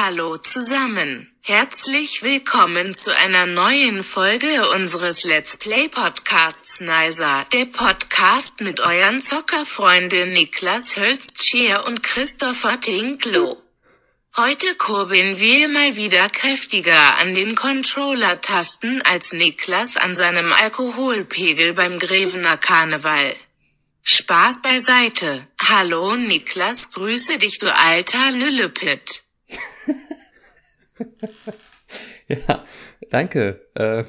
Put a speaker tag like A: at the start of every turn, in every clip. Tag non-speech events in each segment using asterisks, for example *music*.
A: Hallo zusammen. Herzlich willkommen zu einer neuen Folge unseres Let's Play Podcasts Nicer, der Podcast mit euren Zockerfreunden Niklas Hölztschier und Christopher Tinklo. Heute kurbeln wir mal wieder kräftiger an den Controller-Tasten als Niklas an seinem Alkoholpegel beim Grevener Karneval. Spaß beiseite. Hallo Niklas, grüße dich du alter Lüllepit. *laughs*
B: ja, danke. Äh,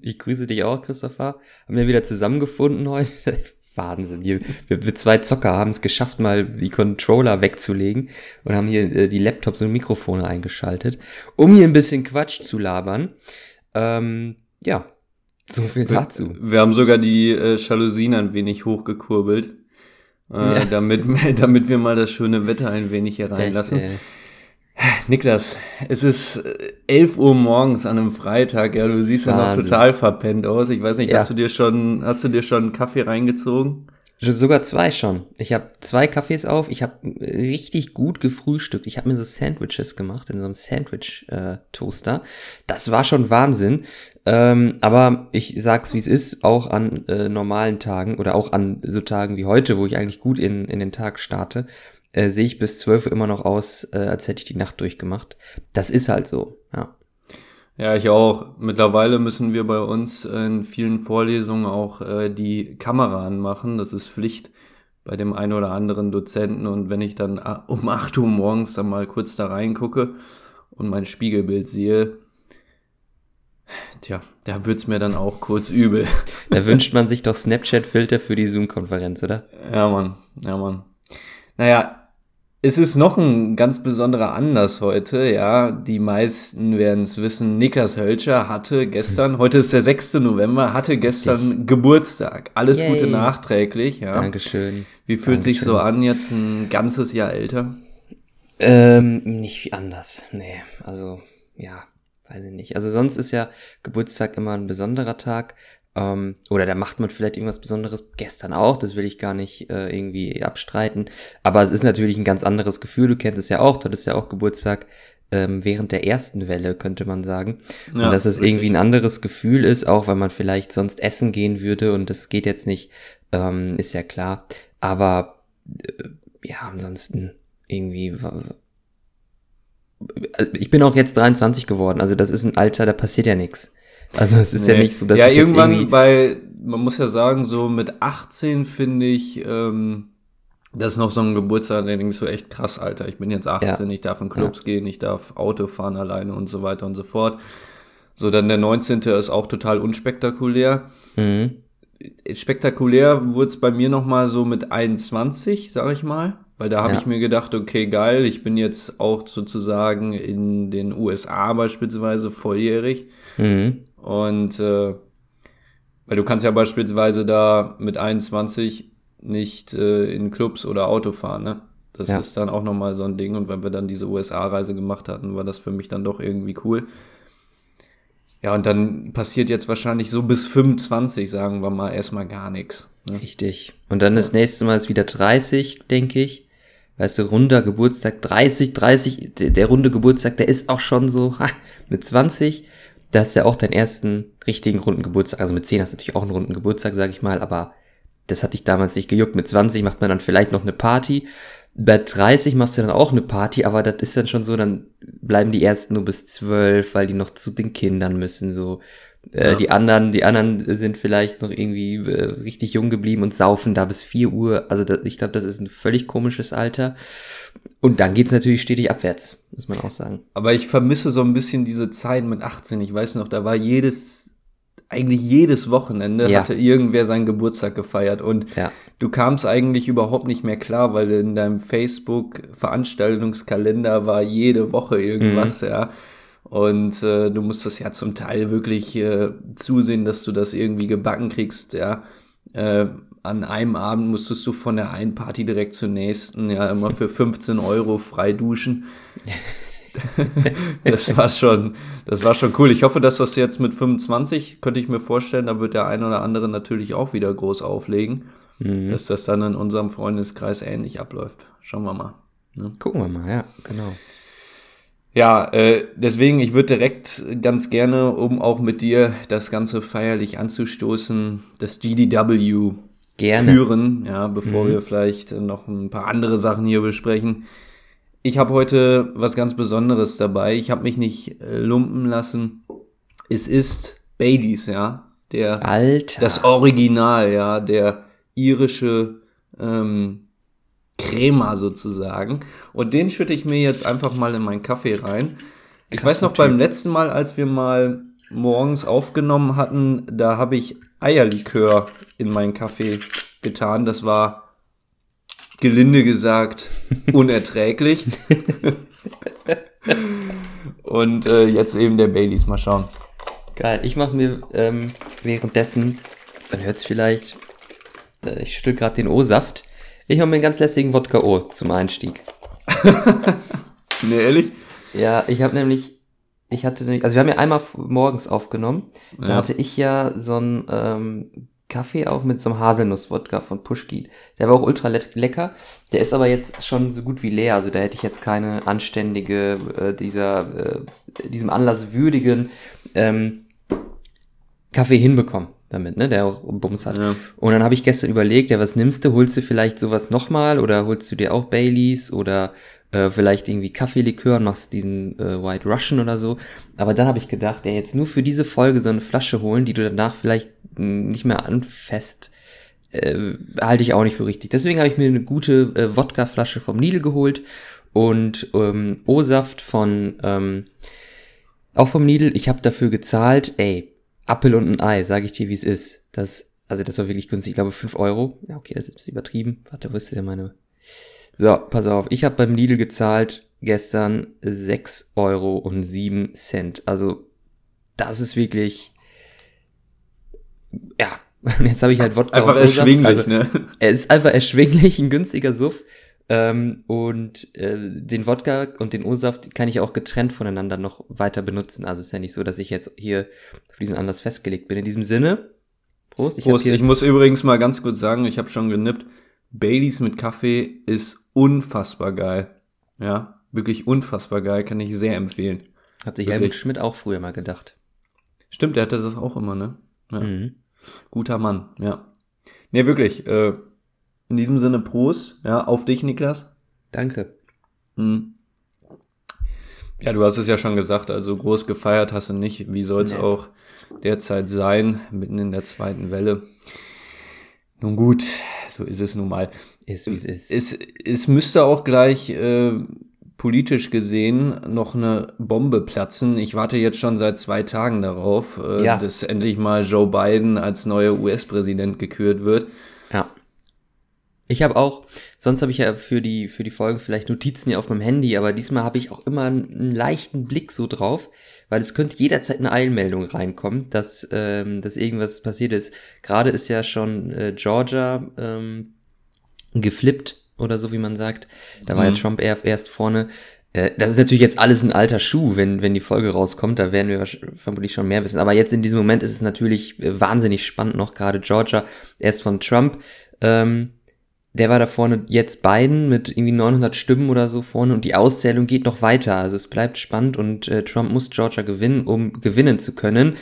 B: ich grüße dich auch, Christopher. Haben wir wieder zusammengefunden heute. *laughs* Wahnsinn. Hier, wir, wir zwei Zocker haben es geschafft, mal die Controller wegzulegen und haben hier äh, die Laptops und Mikrofone eingeschaltet, um hier ein bisschen Quatsch zu labern. Ähm, ja, so viel dazu.
C: Wir haben sogar die äh, Jalousien ein wenig hochgekurbelt, äh, ja. damit, *laughs* damit wir mal das schöne Wetter ein wenig hier reinlassen. Echt, Niklas, es ist 11 äh, Uhr morgens an einem Freitag, ja, du siehst Wahnsinn. ja noch total verpennt aus. Ich weiß nicht, ja. hast du dir schon, hast du dir schon einen Kaffee reingezogen?
B: Sogar zwei schon. Ich habe zwei Kaffees auf. Ich habe richtig gut gefrühstückt. Ich habe mir so Sandwiches gemacht in so einem Sandwich-Toaster. Äh, das war schon Wahnsinn. Ähm, aber ich sag's, wie es ist, auch an äh, normalen Tagen oder auch an so Tagen wie heute, wo ich eigentlich gut in, in den Tag starte, äh, sehe ich bis 12 Uhr immer noch aus, äh, als hätte ich die Nacht durchgemacht. Das ist halt so, ja.
C: Ja, ich auch. Mittlerweile müssen wir bei uns in vielen Vorlesungen auch äh, die Kamera anmachen. Das ist Pflicht bei dem einen oder anderen Dozenten. Und wenn ich dann äh, um 8 Uhr morgens dann mal kurz da reingucke und mein Spiegelbild sehe, tja, da wird's mir dann auch kurz übel. *laughs*
B: Da wünscht man sich doch Snapchat-Filter für die Zoom-Konferenz, oder?
C: Ja, Mann, ja, Mann. Naja, es ist noch ein ganz besonderer Anlass heute, ja. Die meisten werden es wissen. Niklas Hölscher hatte gestern, heute ist der 6. November, hatte gestern Richtig. Geburtstag. Alles Yay. Gute nachträglich, ja.
B: Dankeschön.
C: Wie fühlt Dankeschön. sich so an, jetzt ein ganzes Jahr älter?
B: Ähm, nicht wie anders. Nee, also, ja, weiß ich nicht. Also sonst ist ja Geburtstag immer ein besonderer Tag. Ähm, oder da macht man vielleicht irgendwas Besonderes. Gestern auch, das will ich gar nicht äh, irgendwie abstreiten. Aber es ist natürlich ein ganz anderes Gefühl. Du kennst es ja auch, du hattest ja auch Geburtstag ähm, während der ersten Welle, könnte man sagen. Ja, und dass es richtig. irgendwie ein anderes Gefühl ist, auch weil man vielleicht sonst essen gehen würde und das geht jetzt nicht, ähm, ist ja klar. Aber äh, ja, ansonsten irgendwie ich bin auch jetzt 23 geworden, also das ist ein Alter, da passiert ja nichts. Also es ist nee. ja nicht so, dass
C: ja irgendwann bei, man muss ja sagen, so mit 18 finde ich, ähm, das ist noch so ein Geburtstag, der denkst so echt krass, Alter. Ich bin jetzt 18, ja. ich darf in Clubs ja. gehen, ich darf Auto fahren alleine und so weiter und so fort. So, dann der 19. ist auch total unspektakulär. Mhm. Spektakulär wurde es bei mir nochmal so mit 21, sag ich mal. Weil da habe ja. ich mir gedacht, okay, geil, ich bin jetzt auch sozusagen in den USA beispielsweise volljährig. Mhm. Und äh, weil du kannst ja beispielsweise da mit 21 nicht äh, in Clubs oder Auto fahren, ne? Das ja. ist dann auch nochmal so ein Ding. Und wenn wir dann diese USA-Reise gemacht hatten, war das für mich dann doch irgendwie cool. Ja, und dann passiert jetzt wahrscheinlich so bis 25, sagen wir mal, erstmal gar nichts.
B: Ne? Richtig. Und dann das nächste Mal ist wieder 30, denke ich. Weißt du, runder Geburtstag, 30, 30, der, der runde Geburtstag, der ist auch schon so ha, mit 20 da hast du ja auch deinen ersten richtigen runden Geburtstag. Also mit 10 hast du natürlich auch einen runden Geburtstag, sag ich mal, aber das hat dich damals nicht gejuckt. Mit 20 macht man dann vielleicht noch eine Party. Bei 30 machst du dann auch eine Party, aber das ist dann schon so, dann bleiben die ersten nur bis 12, weil die noch zu den Kindern müssen, so. Äh, ja. Die anderen, die anderen sind vielleicht noch irgendwie äh, richtig jung geblieben und saufen da bis 4 Uhr. Also das, ich glaube, das ist ein völlig komisches Alter. Und dann geht's natürlich stetig abwärts, muss man auch sagen.
C: Aber ich vermisse so ein bisschen diese Zeit mit 18. Ich weiß noch, da war jedes, eigentlich jedes Wochenende ja. hatte irgendwer seinen Geburtstag gefeiert. Und ja. du kamst eigentlich überhaupt nicht mehr klar, weil in deinem Facebook-Veranstaltungskalender war jede Woche irgendwas, mhm. ja. Und äh, du musstest ja zum Teil wirklich äh, zusehen, dass du das irgendwie gebacken kriegst, ja. Äh, an einem Abend musstest du von der einen Party direkt zur nächsten, ja, immer für 15 Euro frei duschen. *laughs* das war schon, das war schon cool. Ich hoffe, dass das jetzt mit 25, könnte ich mir vorstellen, da wird der ein oder andere natürlich auch wieder groß auflegen, mhm. dass das dann in unserem Freundeskreis ähnlich abläuft. Schauen wir mal.
B: Ne? Gucken wir mal, ja, genau.
C: Ja, äh, deswegen, ich würde direkt ganz gerne, um auch mit dir das Ganze feierlich anzustoßen, das GDW
B: Gerne.
C: führen, ja, bevor
B: Mhm.
C: wir vielleicht noch ein paar andere Sachen hier besprechen. Ich habe heute was ganz Besonderes dabei. Ich habe mich nicht äh, lumpen lassen. Es ist Baileys, ja, der
B: Alter.
C: das Original, ja, der irische ähm, Crema sozusagen. Und den schütte ich mir jetzt einfach mal in meinen Kaffee rein. Ich
B: Krasser
C: weiß noch beim letzten Mal, als wir mal morgens aufgenommen hatten, da habe ich Eierlikör in meinen Kaffee getan. Das war gelinde gesagt *laughs* unerträglich. Und äh, jetzt eben der Baileys. Mal schauen.
B: Geil. Ich mache mir ähm, währenddessen, man hört es vielleicht, äh, ich schüttel gerade den O-Saft. Ich mache mir einen ganz lässigen Wodka O zum Einstieg. *laughs*
C: Ne, ehrlich?
B: Ja, ich habe nämlich, ich hatte nämlich, also wir haben ja einmal morgens aufgenommen. Da
C: Ja.
B: hatte ich ja so einen ähm, Kaffee auch mit so einem Haselnuss-Wodka von Pushkin. Der war auch ultra le lecker. Der ist aber jetzt schon so gut wie leer. Also da hätte ich jetzt keine anständige, äh, dieser, äh, diesem Anlass würdigen ähm, Kaffee hinbekommen damit, ne, der auch Bums hat.
C: Ja.
B: Und dann habe ich gestern überlegt, ja, was nimmst du? Holst du vielleicht sowas nochmal oder holst du dir auch Baileys oder äh, vielleicht irgendwie Kaffeelikör und machst diesen äh, White Russian oder so. Aber dann habe ich gedacht, ja, jetzt nur für diese Folge so eine Flasche holen, die du danach vielleicht mh, nicht mehr anfasst, äh, halte ich auch nicht für richtig. Deswegen habe ich mir eine gute äh, Wodka-Flasche vom Lidl geholt und ähm, O-Saft von ähm, auch vom Lidl. Ich habe dafür gezahlt, ey, Apfel und ein Ei, sage ich dir, wie es ist. Das, also das war wirklich günstig. Ich glaube 5 Euro. Ja, okay, das ist ein bisschen übertrieben. Warte, wo ist denn meine... So, pass auf. Ich habe beim Lidl gezahlt gestern 6 Euro und 7 Cent. Also, das ist wirklich... Ja, *laughs* und jetzt habe ich halt Wodka
C: Einfach erschwinglich,
B: Also,
C: ne?
B: er ist einfach erschwinglich, ein günstiger Suff. Ähm, und äh, den Wodka und den O-Saft kann ich auch getrennt voneinander noch weiter benutzen. Also ist ja nicht so, dass ich jetzt hier auf diesen Anlass festgelegt bin. In diesem Sinne, Prost. Ich
C: Prost. Ich muss übrigens mal ganz kurz sagen, ich habe schon genippt. Baileys mit Kaffee ist unfassbar geil. Ja, wirklich unfassbar geil, kann ich sehr empfehlen.
B: hat sich. Helmut Schmidt auch früher mal gedacht.
C: Stimmt, der hatte das auch immer, ne? Ja.
B: Mhm.
C: Guter Mann, ja. Ne, wirklich. Äh, in diesem Sinne Prost, ja, auf dich, Niklas.
B: Danke.
C: Hm. Ja, du hast es ja schon gesagt, also groß gefeiert hast du nicht. Wie soll es
B: Nee.
C: auch derzeit sein, mitten in der zweiten Welle? Nun gut, so ist es nun mal.
B: Ist wie es ist.
C: Es, es müsste auch gleich äh, politisch gesehen noch eine Bombe platzen. Ich warte jetzt schon seit zwei Tagen darauf, äh,
B: Ja.
C: dass endlich mal Joe Biden als neuer US-Präsident gekürt wird.
B: Ja. Ich habe auch, sonst habe ich ja für die, für die Folgen vielleicht Notizen hier auf meinem Handy, aber diesmal habe ich auch immer einen, einen leichten Blick so drauf, weil es könnte jederzeit eine Eilmeldung reinkommen, dass, ähm, dass irgendwas passiert ist. Gerade ist ja schon äh, Georgia ähm, geflippt oder so, wie man sagt. Da war ja
C: Mhm.
B: Trump eher, erst vorne. Äh, Das ist natürlich jetzt alles ein alter Schuh, wenn, wenn die Folge rauskommt. Da werden wir vermutlich schon mehr wissen. Aber jetzt in diesem Moment ist es natürlich äh, wahnsinnig spannend noch, gerade Georgia, erst von Trump. Ähm, der war da vorne jetzt Biden mit irgendwie 900 Stimmen oder so vorne und die Auszählung geht noch weiter. Also es bleibt spannend und äh, Trump muss Georgia gewinnen, um gewinnen zu können.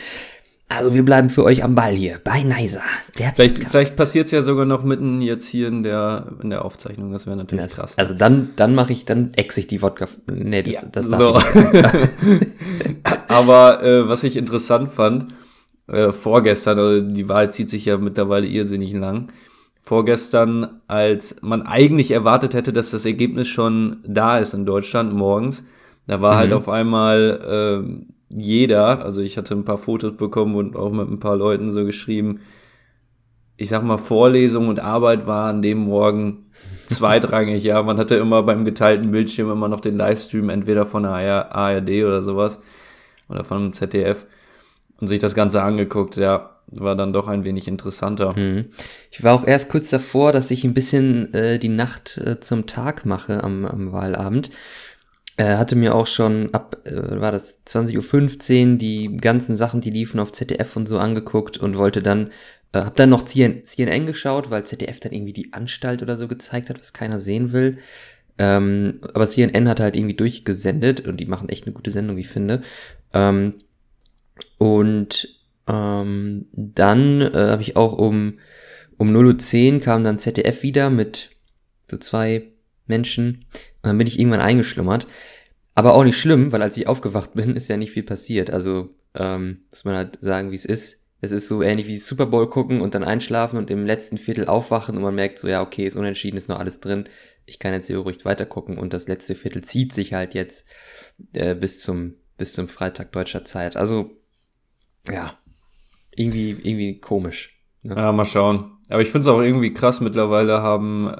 B: Also wir bleiben für euch am Ball hier bei Nicer. Der
C: Vielleicht,
B: Podcast.
C: vielleicht passiert es ja sogar noch mitten jetzt hier in der, in der Aufzeichnung. Das wäre natürlich
B: Das,
C: krass.
B: also dann, dann mache ich, dann exe ich die Wodka. Nee, das,
C: Ja,
B: das darf
C: so. *laughs* Aber äh, was ich interessant fand, äh, vorgestern, also die Wahl zieht sich ja mittlerweile irrsinnig lang. Vorgestern, als man eigentlich erwartet hätte, dass das Ergebnis schon da ist in Deutschland morgens, da war halt
B: Mhm.
C: auf einmal ähm, jeder, also ich hatte ein paar Fotos bekommen und auch mit ein paar Leuten so geschrieben, ich sag mal, Vorlesung und Arbeit war an dem Morgen *laughs* zweitrangig, ja. Man hatte immer beim geteilten Bildschirm immer noch den Livestream, entweder von der ARD oder sowas oder von ZDF und sich das Ganze angeguckt, ja. War dann doch ein wenig interessanter.
B: Mhm. Ich war auch erst kurz davor, dass ich ein bisschen äh, die Nacht äh, zum Tag mache am, am Wahlabend. Äh, hatte mir auch schon ab, äh, war das 20.15 Uhr, die ganzen Sachen, die liefen auf ZDF und so angeguckt und wollte dann, äh, hab dann noch CNN, CNN geschaut, weil ZDF dann irgendwie die Anstalt oder so gezeigt hat, was keiner sehen will. Ähm, aber CNN hat halt irgendwie durchgesendet und die machen echt eine gute Sendung, wie ich finde. Ähm, und ähm, dann äh, habe ich auch um, um 0.10 Uhr kam dann ZDF wieder mit so zwei Menschen. Und dann bin ich irgendwann eingeschlummert. Aber auch nicht schlimm, weil als ich aufgewacht bin, *laughs* ist ja nicht viel passiert. Also ähm, muss man halt sagen, wie es ist. Es ist so ähnlich wie Super Bowl gucken und dann einschlafen und im letzten Viertel aufwachen und man merkt so, ja, okay, ist unentschieden, ist noch alles drin. Ich kann jetzt hier ruhig weiter gucken und das letzte Viertel zieht sich halt jetzt äh, bis zum bis zum Freitag deutscher Zeit. Also ja, irgendwie irgendwie komisch.
C: Ne? Ja, mal schauen. Aber ich finde es auch irgendwie krass, mittlerweile haben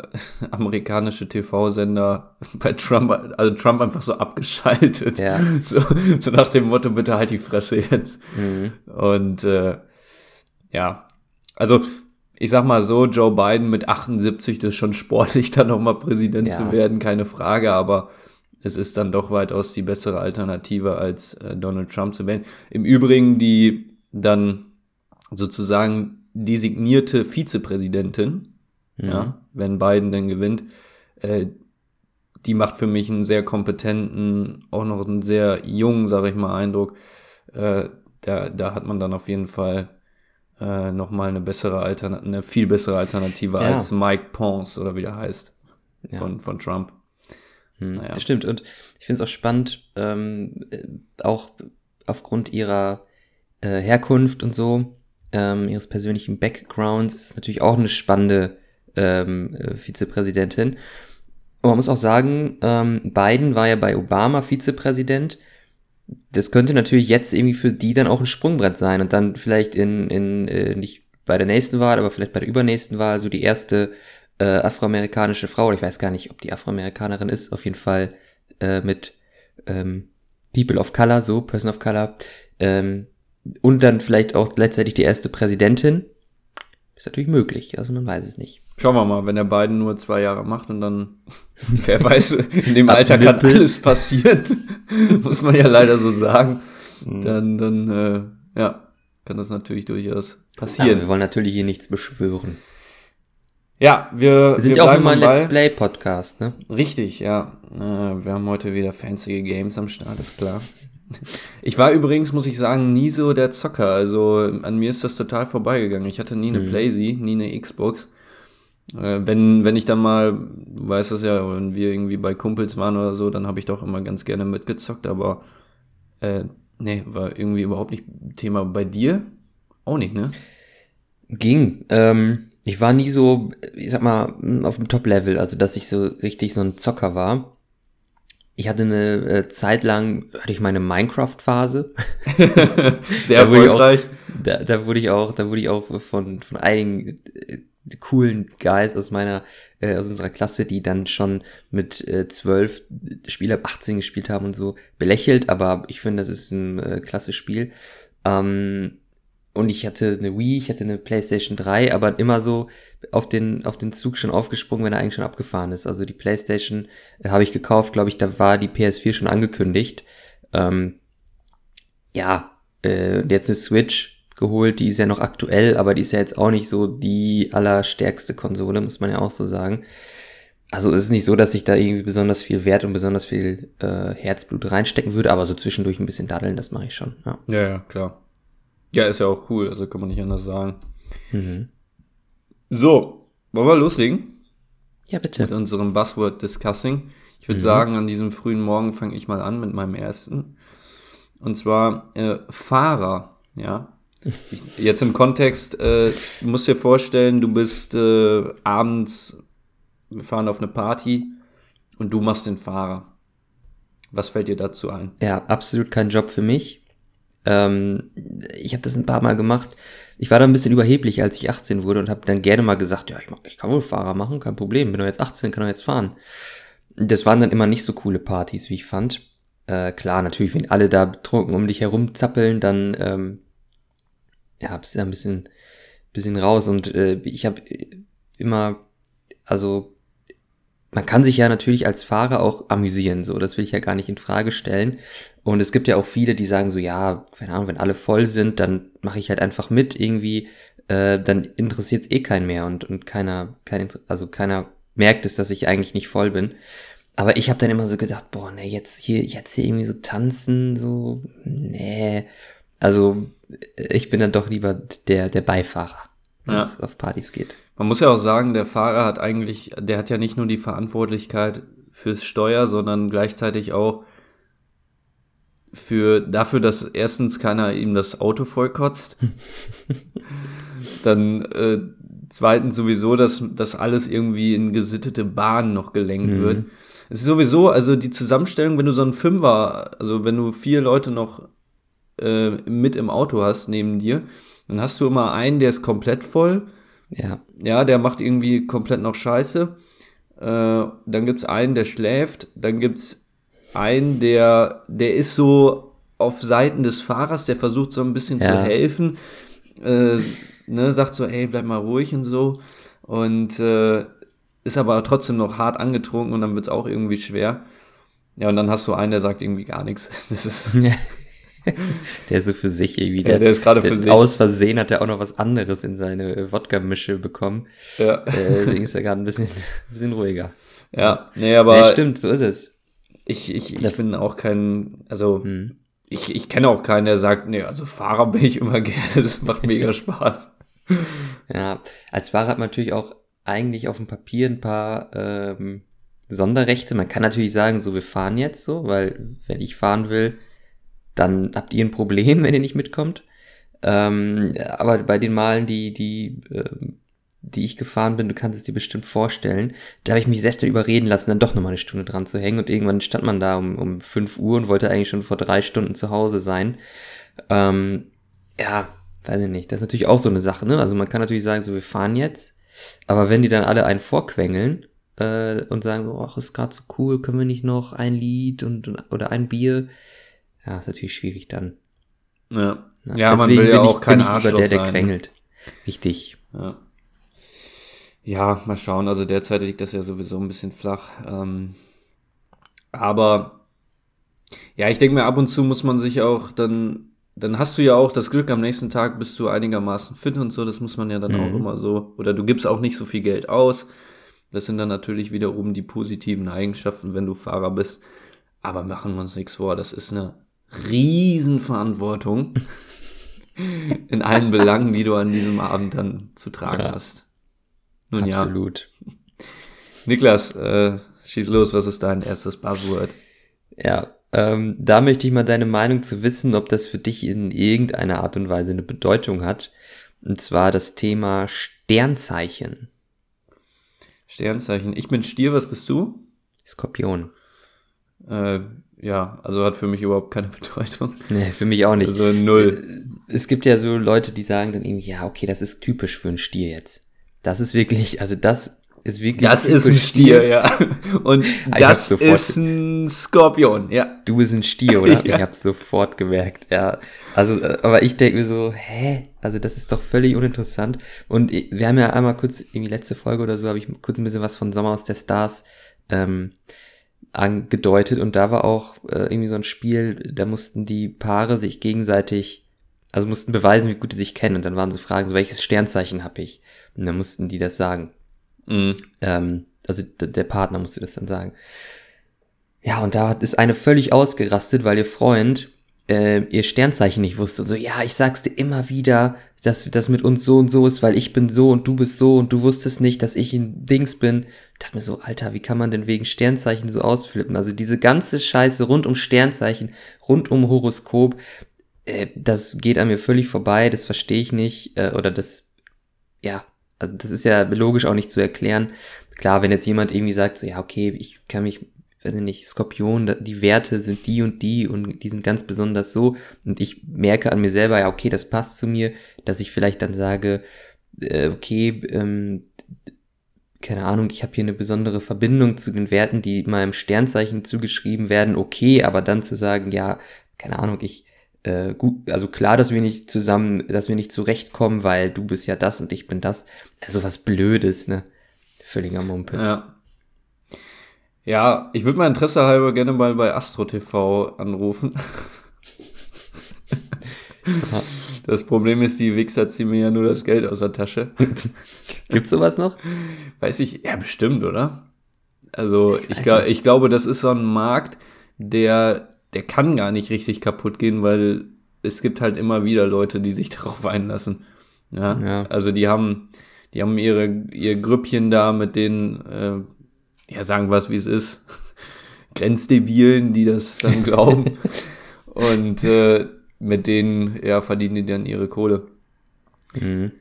C: amerikanische TV-Sender bei Trump, also Trump einfach so abgeschaltet. Ja. *laughs* So, so nach dem Motto, bitte halt die Fresse jetzt. Mhm. Und äh, ja, also ich sag mal so, Joe Biden mit 78, das ist schon sportlich, *laughs* dann nochmal Präsident ja. zu werden, keine Frage, aber es ist dann doch weitaus die bessere Alternative als äh, Donald Trump zu werden. Im Übrigen, die dann sozusagen designierte Vizepräsidentin, mhm. ja, wenn Biden denn gewinnt, äh, die macht für mich einen sehr kompetenten, auch noch einen sehr jungen, sage ich mal, Eindruck. Äh, da, da hat man dann auf jeden Fall äh, nochmal eine bessere Alternative, eine viel bessere Alternative ja. als Mike Pence oder wie der heißt ja. von, von Trump.
B: Hm, naja. Das stimmt. Und ich finde es auch spannend, ähm, äh, auch aufgrund ihrer äh, Herkunft und so, ähm, ihres persönlichen Backgrounds, ist natürlich auch eine spannende ähm, äh, Vizepräsidentin. Und man muss auch sagen, ähm, Biden war ja bei Obama Vizepräsident. Das könnte natürlich jetzt irgendwie für die dann auch ein Sprungbrett sein und dann vielleicht in, in äh, nicht bei der nächsten Wahl, aber vielleicht bei der übernächsten Wahl so die erste äh, afroamerikanische Frau, ich weiß gar nicht, ob die Afroamerikanerin ist, auf jeden Fall äh, mit ähm, People of Color, so, Person of Color, ähm, und dann vielleicht auch gleichzeitig die erste Präsidentin. Ist natürlich möglich, also man weiß es nicht.
C: Schauen wir mal, wenn der beiden nur zwei Jahre macht und dann, *laughs* wer weiß, in dem Alter kann alles passieren, *laughs* muss man ja leider so sagen. Mhm. Dann, dann, äh, ja, kann das natürlich durchaus passieren. Ja,
B: wir wollen natürlich hier nichts beschwören.
C: Ja, wir,
B: wir sind ja auch immer ein Let's Play Podcast, ne?
C: Richtig, ja. Äh, wir haben heute wieder fancy Games am Start, ist klar. Ich war übrigens, muss ich sagen, nie so der Zocker. Also an mir ist das total vorbeigegangen. Ich hatte nie eine mhm. Playsee, nie eine Xbox. Äh, wenn, wenn ich dann mal, du weißt das ja, wenn wir irgendwie bei Kumpels waren oder so, dann habe ich doch immer ganz gerne mitgezockt, aber äh, nee, war irgendwie überhaupt nicht Thema. Bei dir? Auch nicht, ne?
B: Ging. Ähm, ich war nie so, ich sag mal, auf dem Top-Level, also dass ich so richtig so ein Zocker war ich hatte eine äh, Zeit lang, hatte ich meine Minecraft-Phase. *laughs*
C: Sehr erfolgreich.
B: da, da wurde ich auch, da wurde ich auch von, von einigen äh, coolen Guys aus meiner, äh, aus unserer Klasse, die dann schon mit äh, 12 Spiel ab 18 gespielt haben und so, belächelt, aber ich finde, das ist ein äh, klasse Spiel. Ähm, und ich hatte eine Wii, ich hatte eine PlayStation 3, aber immer so auf den, auf den Zug schon aufgesprungen, wenn er eigentlich schon abgefahren ist. Also die PlayStation äh, habe ich gekauft, glaube ich, da war die PS4 schon angekündigt. Ähm, ja, äh, jetzt eine Switch geholt, die ist ja noch aktuell, aber die ist ja jetzt auch nicht so die allerstärkste Konsole, muss man ja auch so sagen. Also es ist nicht so, dass ich da irgendwie besonders viel Wert und besonders viel äh, Herzblut reinstecken würde, aber so zwischendurch ein bisschen daddeln, das mache ich schon. Ja.
C: ja, ja, klar. Ja, ist ja auch cool, also kann man nicht anders sagen. Mhm. So, wollen wir loslegen?
B: Ja, bitte.
C: Mit unserem Buzzword Discussing. Ich würde mhm. sagen, an diesem frühen Morgen fange ich mal an mit meinem ersten. Und zwar äh, Fahrer, ja. Ich, jetzt im Kontext, äh, du musst dir vorstellen, du bist äh, abends, wir fahren auf eine Party und du machst den Fahrer. Was fällt dir dazu ein?
B: Ja, absolut kein Job für mich. Ähm, ich habe das ein paar Mal gemacht. Ich war da ein bisschen überheblich, als ich 18 wurde und habe dann gerne mal gesagt, ja, ich, mach, ich kann wohl Fahrer machen, kein Problem. Bin doch jetzt 18, kann doch jetzt fahren. Das waren dann immer nicht so coole Partys, wie ich fand. Äh, klar, natürlich, wenn alle da betrunken um dich herum zappeln, dann ähm, ja, bist ja ein bisschen, bisschen raus. Und äh, ich habe immer, also man kann sich ja natürlich als Fahrer auch amüsieren, so, das will ich ja gar nicht in Frage stellen. Und es gibt ja auch viele, die sagen so, ja, keine Ahnung, wenn alle voll sind, dann mache ich halt einfach mit irgendwie, äh, dann interessiert es eh keinen mehr und, und keiner, kein, also keiner merkt es, dass ich eigentlich nicht voll bin. aber ich habe dann immer so gedacht, boah, ne, jetzt hier, jetzt hier irgendwie so tanzen, so, nee. Also ich bin dann doch lieber der, der Beifahrer, wenn
C: Ja.
B: es auf Partys geht.
C: Man muss ja auch sagen, der Fahrer hat eigentlich, der hat ja nicht nur die Verantwortlichkeit fürs Steuer, sondern gleichzeitig auch für dafür, dass erstens keiner ihm das Auto vollkotzt. *laughs* Dann äh, zweitens sowieso, dass das alles irgendwie in gesittete Bahnen noch gelenkt
B: Mhm.
C: wird. Es ist sowieso, also die Zusammenstellung, wenn du so einen Fünfer, also wenn du vier Leute noch äh, mit im Auto hast neben dir, dann hast du immer einen, der ist komplett voll.
B: Ja,
C: Ja, der macht irgendwie komplett noch Scheiße. Äh, dann gibt's einen, der schläft. Dann gibt's einen, der, der ist so auf Seiten des Fahrers, der versucht so ein bisschen zu
B: Ja.
C: helfen. Äh, ne, sagt so, ey, bleib mal ruhig und so. Und äh, ist aber trotzdem noch hart angetrunken und dann wird's auch irgendwie schwer. Ja, und dann hast du einen, der sagt irgendwie gar nichts. *laughs* Das ist,
B: der ist so für sich irgendwie.
C: Ja, der ist gerade für sich.
B: Aus Versehen hat er auch noch was anderes in seine Wodka-Mische bekommen.
C: ja.
B: Äh, deswegen ist er gerade ein bisschen, *laughs* ein bisschen ruhiger.
C: ja, nee, aber
B: nee, stimmt, so ist es.
C: Ich, ich, ich bin auch kein, also
B: Hm.
C: ich, ich kenne auch keinen, der sagt, nee, also Fahrer *laughs* bin ich immer gerne, das macht mega *laughs* Spaß.
B: Ja, als Fahrer hat man natürlich auch eigentlich auf dem Papier ein paar ähm, Sonderrechte. Man kann natürlich sagen, so wir fahren jetzt so, weil wenn ich fahren will, dann habt ihr ein Problem, *laughs* wenn ihr nicht mitkommt. Ähm, aber bei den Malen, die, die, ähm, die ich gefahren bin, du kannst es dir bestimmt vorstellen, da habe ich mich sehr schnell überreden lassen, dann doch nochmal eine Stunde dran zu hängen und irgendwann stand man da um, um 5 Uhr und wollte eigentlich schon vor drei Stunden zu Hause sein. Ähm, ja, weiß ich nicht. Das ist natürlich auch so eine Sache, ne? Also man kann natürlich sagen, so wir fahren jetzt, aber wenn die dann alle einen vorquengeln äh, und sagen so, ach, ist gerade so cool, können wir nicht noch ein Lied und, oder ein Bier? Ja, ist natürlich schwierig dann.
C: Ja,
B: Ja,
C: ja man will ja auch kein
B: lieber
C: Arschloch
B: der, der
C: sein.
B: quengelt. Richtig.
C: Ja. Ja, mal schauen. Also derzeit liegt das ja sowieso ein bisschen flach. Ähm, aber ja, ich denke mir, ab und zu muss man sich auch dann, dann hast du ja auch das Glück, am nächsten Tag bist du einigermaßen fit und so. Das muss man ja dann auch
B: Mhm.
C: immer so. Oder du gibst auch nicht so viel Geld aus. Das sind dann natürlich wiederum die positiven Eigenschaften, wenn du Fahrer bist. Aber machen wir uns nichts vor, das ist eine Riesenverantwortung *laughs* in allen Belangen, die du an diesem Abend dann zu tragen
B: Ja.
C: hast. Nun ja,
B: Absolut.
C: Niklas, äh, schieß los, was ist dein erstes Buzzword?
B: Ja, ähm, da möchte ich mal deine Meinung zu wissen, ob das für dich in irgendeiner Art und Weise eine Bedeutung hat. Und zwar das Thema Sternzeichen.
C: Sternzeichen. Ich bin Stier, was bist du?
B: Skorpion.
C: Äh, ja, also hat für mich überhaupt keine *laughs* Bedeutung.
B: Nee, für mich auch nicht.
C: Also null.
B: Es gibt ja so Leute, die sagen dann irgendwie, ja, okay, das ist typisch für einen Stier jetzt. Das ist wirklich, also das ist wirklich.
C: Das ist ein
B: typisch
C: Stier, ja. *laughs* Und
B: Ich
C: das ist ein Skorpion, ja.
B: Du bist ein Stier, oder? *laughs*
C: Ja.
B: Ich hab's sofort gemerkt, ja. Also, äh, aber ich denke mir so, hä? Also das ist doch völlig uninteressant. Und wir haben ja einmal kurz, irgendwie letzte Folge oder so, habe ich kurz ein bisschen was von Sommer aus der Stars ähm, angedeutet. Und da war auch äh, irgendwie so ein Spiel, da mussten die Paare sich gegenseitig, also mussten beweisen, wie gut sie sich kennen. Und dann waren so Fragen, so welches Sternzeichen habe ich? Und dann mussten die das sagen.
C: Mhm.
B: Ähm, also der Partner musste das dann sagen. Ja, und da ist eine völlig ausgerastet, weil ihr Freund äh, ihr Sternzeichen nicht wusste. Und so, ja, ich sag's dir immer wieder, dass das mit uns so und so ist, weil ich bin so und du bist so und du wusstest nicht, dass ich ein Dings bin. Ich dachte mir so, Alter, wie kann man denn wegen Sternzeichen so ausflippen? Also diese ganze Scheiße rund um Sternzeichen, rund um Horoskop, äh, das geht an mir völlig vorbei, das verstehe ich nicht. Äh, oder das, ja, also das ist ja logisch auch nicht zu erklären. Klar, wenn jetzt jemand irgendwie sagt, so, ja, okay, ich kann mich, weiß ich nicht, Skorpion, die Werte sind die und die und die sind ganz besonders so und ich merke an mir selber, ja, okay, das passt zu mir, dass ich vielleicht dann sage, äh, okay, ähm, keine Ahnung, ich habe hier eine besondere Verbindung zu den Werten, die meinem Sternzeichen zugeschrieben werden, okay, aber dann zu sagen, ja, keine Ahnung, ich, äh, gut, also klar, dass wir nicht zusammen, dass wir nicht zurechtkommen, weil du bist ja das und ich bin das, also was Blödes, ne? Völliger Mumpitz.
C: Ja. Ja, ich würde mal Interesse halber gerne mal bei Astro TV anrufen. Das Problem ist, die Wichser ziehen mir ja nur das Geld aus der Tasche. *laughs*
B: Gibt's sowas noch?
C: Weiß ich, ja, bestimmt, oder? Also ich, glaub, ich glaube, das ist so ein Markt, der, der kann gar nicht richtig kaputt gehen, weil es gibt halt immer wieder Leute, die sich *laughs* darauf einlassen. Ja, ja. also die haben, die haben ihre, ihr Grüppchen da mit den, äh, ja, sagen es, wie es ist, *laughs* Grenzdebilen, die das dann *laughs* glauben. Und äh, mit denen, ja, verdienen die dann ihre Kohle. Mhm.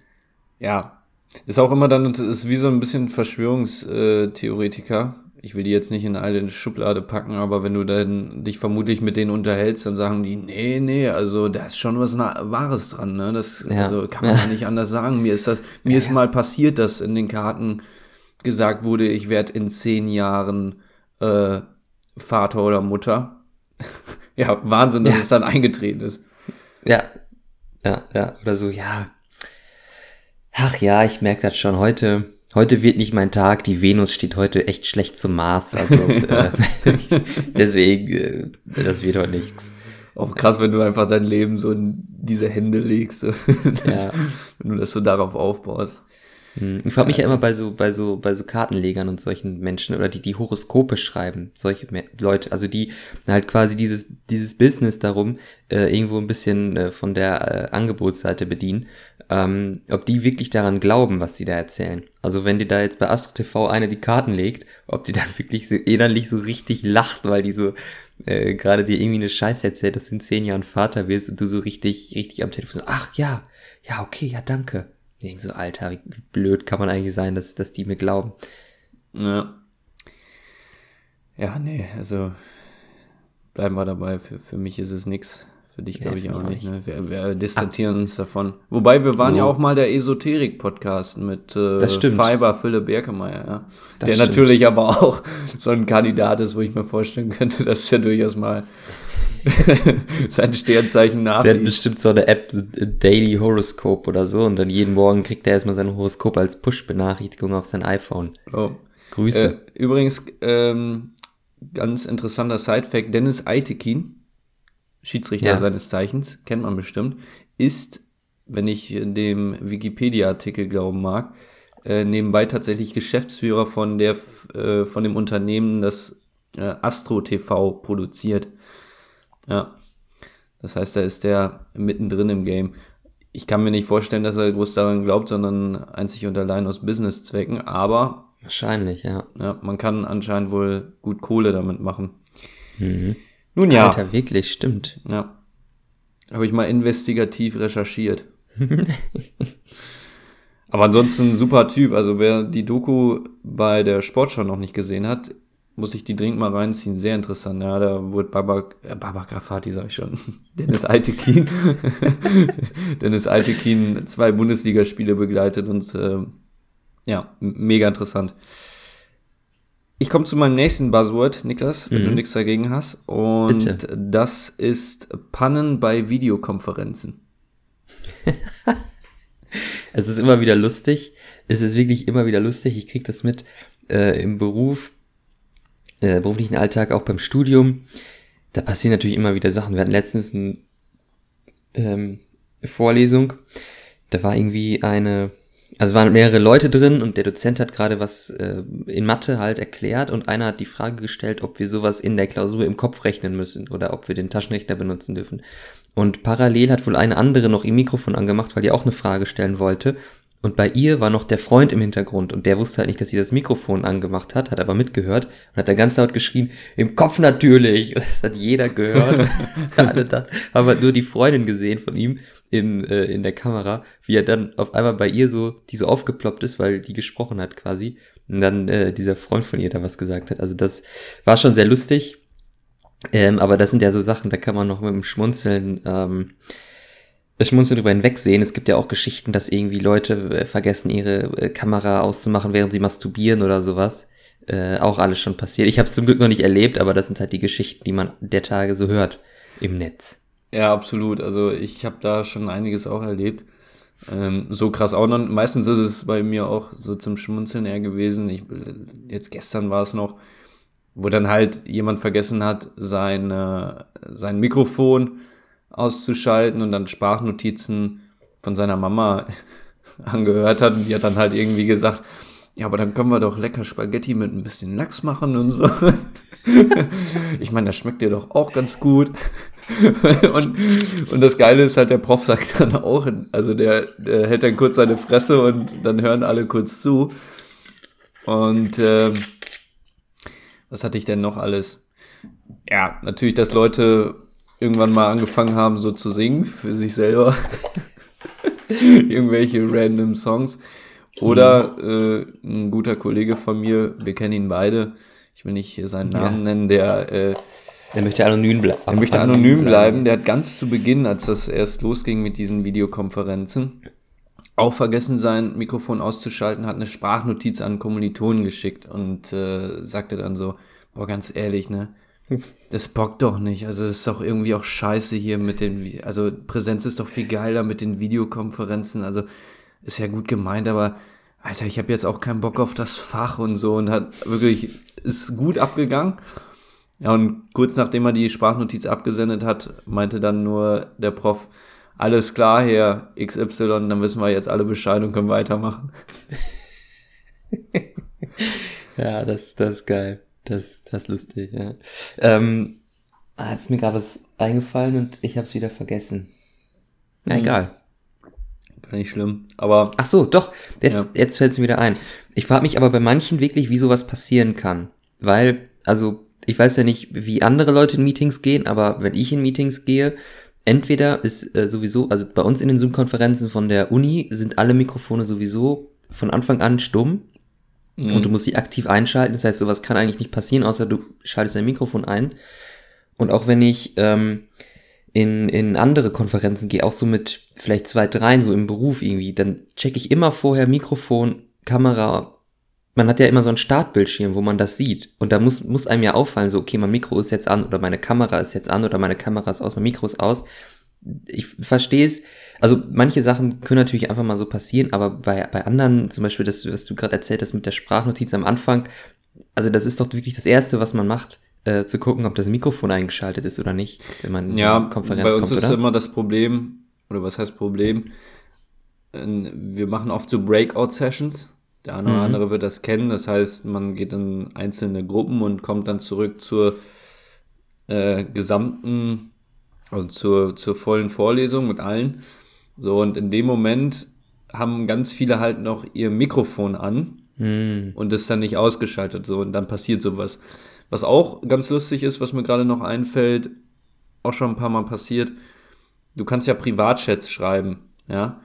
C: Ja. Ist auch immer dann, ist wie so ein bisschen Verschwörungstheoretiker. Ich will die jetzt nicht in eine Schublade packen, aber wenn du dann dich vermutlich mit denen unterhältst, dann sagen die, nee, nee, also da ist schon was Wahres dran, ne? Das ja. also kann man ja. nicht anders sagen. Mir ist das, *laughs* mir ja, ist mal passiert, dass in den Karten gesagt wurde, ich werde in zehn Jahren äh, Vater oder Mutter. *laughs* ja, Wahnsinn, dass es dann eingetreten ist.
B: Ja, ja, ja, oder so, ja. Ach ja, ich merke das schon heute. Heute wird nicht mein Tag. Die Venus steht heute echt schlecht zum Mars. Also äh, *laughs* *laughs* deswegen, äh, das wird heute nichts.
C: Auch krass, wenn du einfach dein Leben so in diese Hände legst. *laughs* ja. wenn du das so darauf aufbaust.
B: Hm, ich frage mich ja immer bei so, bei so, bei so Kartenlegern und solchen Menschen oder die, die Horoskope schreiben, solche Leute, also die halt quasi dieses, dieses Business darum äh, irgendwo ein bisschen äh, von der äh, Angebotsseite bedienen, ähm, ob die wirklich daran glauben, was sie da erzählen. Also wenn die da jetzt bei Astro TV eine die Karten legt, ob die *laughs* dann wirklich so innerlich so richtig lacht, weil die so äh, gerade dir irgendwie eine Scheiße erzählt, dass du in zehn Jahren Vater wirst und du so richtig, richtig am Telefon so, ach ja, ja, okay, ja, danke ich so, Alter, wie blöd kann man eigentlich sein, dass, dass die mir glauben.
C: Ja. Ja, nee, also bleiben wir dabei. Für, für mich ist es nix. Für dich glaube ich auch nicht. Ne? Wir, wir distanzieren Ach. uns davon. Wobei wir waren so. ja auch mal der Esoterik-Podcast mit äh, Fiber Philipp Berkemeyer, ja. der stimmt. natürlich aber auch so ein Kandidat ist, wo ich mir vorstellen könnte, dass er durchaus mal *laughs* sein Sternzeichen nach.
B: Der hat bestimmt so eine App, Daily Horoscope oder so, und dann jeden Morgen kriegt er erstmal sein Horoskop als Push-Benachrichtigung auf sein iPhone.
C: Oh. Grüße. Äh, übrigens, ähm, ganz interessanter Side-Fact: Dennis Eitekin, Schiedsrichter ja. seines Zeichens, kennt man bestimmt, ist, wenn ich dem Wikipedia-Artikel glauben mag, äh, nebenbei tatsächlich Geschäftsführer von der äh, von dem Unternehmen, das äh, Astro TV produziert. Ja. Das heißt, da ist der mittendrin im Game. Ich kann mir nicht vorstellen, dass er groß daran glaubt, sondern einzig und allein aus Businesszwecken, aber.
B: Wahrscheinlich, ja.
C: Ja, man kann anscheinend wohl gut Kohle damit machen.
B: Mhm. Nun ja. Alter, wirklich, stimmt.
C: Ja. Habe ich mal investigativ recherchiert. *laughs* Aber ansonsten super Typ. Also wer die Doku bei der Sportschau noch nicht gesehen hat, muss ich die dringend mal reinziehen. Sehr interessant. Ja, da wurde Baba, äh, Baba Grafati, sag ich schon. *laughs* Dennis Altekin. *laughs* Dennis Altekin zwei Bundesligaspiele begleitet und äh, ja, mega interessant. Ich komme zu meinem nächsten Buzzword, Niklas, wenn mhm. du nichts dagegen hast. Und Bitte. das ist Pannen bei Videokonferenzen. *laughs*
B: es ist immer wieder lustig. Es ist wirklich immer wieder lustig. Ich kriege das mit äh, im Beruf äh, beruflichen Alltag, auch beim Studium, da passieren natürlich immer wieder Sachen. Wir hatten letztens eine ähm, Vorlesung, da war irgendwie eine, also waren mehrere Leute drin und der Dozent hat gerade was äh, in Mathe halt erklärt und einer hat die Frage gestellt, ob wir sowas in der Klausur im Kopf rechnen müssen oder ob wir den Taschenrechner benutzen dürfen. Und parallel hat wohl eine andere noch ihr Mikrofon angemacht, weil die auch eine Frage stellen wollte. Und bei ihr war noch der Freund im Hintergrund und der wusste halt nicht, dass sie das Mikrofon angemacht hat, hat aber mitgehört und hat da ganz laut geschrien, im Kopf natürlich. *laughs* Das hat jeder gehört. *laughs* Alle da, haben halt nur die Freundin gesehen von ihm im, äh, in der Kamera, wie er dann auf einmal bei ihr so, die so aufgeploppt ist, weil die gesprochen hat quasi. Und dann äh, dieser Freund von ihr da was gesagt hat. Also das war schon sehr lustig. Ähm, aber das sind ja so Sachen, da kann man noch mit dem Schmunzeln ähm, schmunzeln drüber hinwegsehen. Es gibt ja auch Geschichten, dass irgendwie Leute äh, vergessen, ihre äh, Kamera auszumachen, während sie masturbieren oder sowas. Äh, auch alles schon passiert. Ich habe es zum Glück noch nicht erlebt, aber das sind halt die Geschichten, die man der Tage so hört im Netz.
C: Ja, absolut. Also ich habe da schon einiges auch erlebt. Ähm, so krass auch noch. Meistens ist es bei mir auch so zum Schmunzeln eher gewesen. Ich, jetzt gestern war es noch, wo dann halt jemand vergessen hat, sein, äh, sein Mikrofon auszuschalten und dann Sprachnotizen von seiner Mama *laughs* angehört hat. Und die hat dann halt irgendwie gesagt, ja, aber dann können wir doch lecker Spaghetti mit ein bisschen Lachs machen und so. *laughs* ich meine, das schmeckt dir doch auch ganz gut. *laughs* und, und das Geile ist halt, der Prof sagt dann auch, also der, der hält dann kurz seine Fresse und dann hören alle kurz zu. Und ähm, was hatte ich denn noch alles? Ja, natürlich, dass Leute irgendwann mal angefangen haben, so zu singen für sich selber. *laughs* Irgendwelche random Songs. Oder äh, ein guter Kollege von mir, wir kennen ihn beide, ich will nicht seinen Namen ja. nennen, der äh,
B: der möchte anonym bleiben.
C: Der möchte anonym bleiben. Der hat ganz zu Beginn, als das erst losging mit diesen Videokonferenzen, auch vergessen, sein Mikrofon auszuschalten, hat eine Sprachnotiz an Kommilitonen geschickt und äh, sagte dann so, boah, ganz ehrlich, ne, das bockt doch nicht. Also es ist doch irgendwie auch scheiße hier mit den, also Präsenz ist doch viel geiler mit den Videokonferenzen. Also ist ja gut gemeint, aber Alter, ich habe jetzt auch keinen Bock auf das Fach und so und hat wirklich, ist gut abgegangen. Ja, und kurz nachdem er die Sprachnotiz abgesendet hat, meinte dann nur der Prof, alles klar, Herr XY, dann wissen wir jetzt alle Bescheid und können weitermachen. *laughs*
B: ja, das, das ist geil. Das, das ist lustig, ja. Ähm, hat es mir gerade was eingefallen und ich habe es wieder vergessen.
C: Na, hm. egal. Gar nicht schlimm. Aber.
B: Ach so, doch. Jetzt, ja. jetzt fällt es mir wieder ein. Ich frage mich aber bei manchen wirklich, wie sowas passieren kann. Weil, also, ich weiß ja nicht, wie andere Leute in Meetings gehen, aber wenn ich in Meetings gehe, entweder ist äh, sowieso, also bei uns in den Zoom-Konferenzen von der Uni sind alle Mikrofone sowieso von Anfang an stumm mhm. und du musst sie aktiv einschalten. Das heißt, sowas kann eigentlich nicht passieren, außer du schaltest dein Mikrofon ein. Und auch wenn ich ähm, in, in andere Konferenzen gehe, auch so mit vielleicht zwei, dreien, so im Beruf irgendwie, dann checke ich immer vorher Mikrofon, Kamera. Man hat ja immer so ein Startbildschirm, wo man das sieht. Und da muss, muss einem ja auffallen, so, okay, mein Mikro ist jetzt an oder meine Kamera ist jetzt an oder meine Kamera ist aus, mein Mikro ist aus. Ich verstehe es. Also manche Sachen können natürlich einfach mal so passieren, aber bei, bei anderen, zum Beispiel das, was du gerade erzählt hast mit der Sprachnotiz am Anfang, also das ist doch wirklich das Erste, was man macht äh, zu gucken, ob das Mikrofon eingeschaltet ist oder nicht, wenn man
C: ja, in Konferenz bei uns kommt, ist oder? immer das Problem, oder was heißt Problem? Wir machen oft so Breakout-Sessions. Der eine oder mhm. andere wird das kennen. Das heißt, man geht in einzelne Gruppen und kommt dann zurück zur äh, gesamten, also zur, zur vollen Vorlesung mit allen. So, und in dem Moment haben ganz viele halt noch ihr Mikrofon an mhm. und ist dann nicht ausgeschaltet. So, und dann passiert sowas. Was auch ganz lustig ist, was mir gerade noch einfällt, auch schon ein paar Mal passiert, du kannst ja Privatchats schreiben, ja.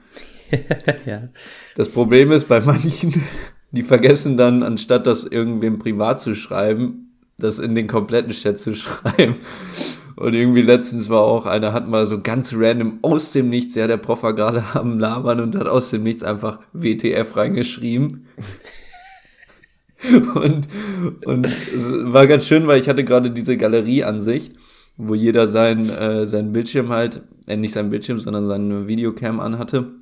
C: *laughs* ja. Das Problem ist bei manchen, *laughs* die vergessen dann, anstatt das irgendwem privat zu schreiben, das in den kompletten Chat zu *laughs* schreiben. Und irgendwie letztens war auch einer, hat mal so ganz random aus dem Nichts, ja, der Prof war gerade *laughs* am Labern und hat aus dem Nichts einfach WTF reingeschrieben. *laughs* und, und es war ganz schön, weil ich hatte gerade diese Galerieansicht, wo jeder sein, äh, sein Bildschirm halt, äh, nicht sein Bildschirm, sondern seine Videocam anhatte.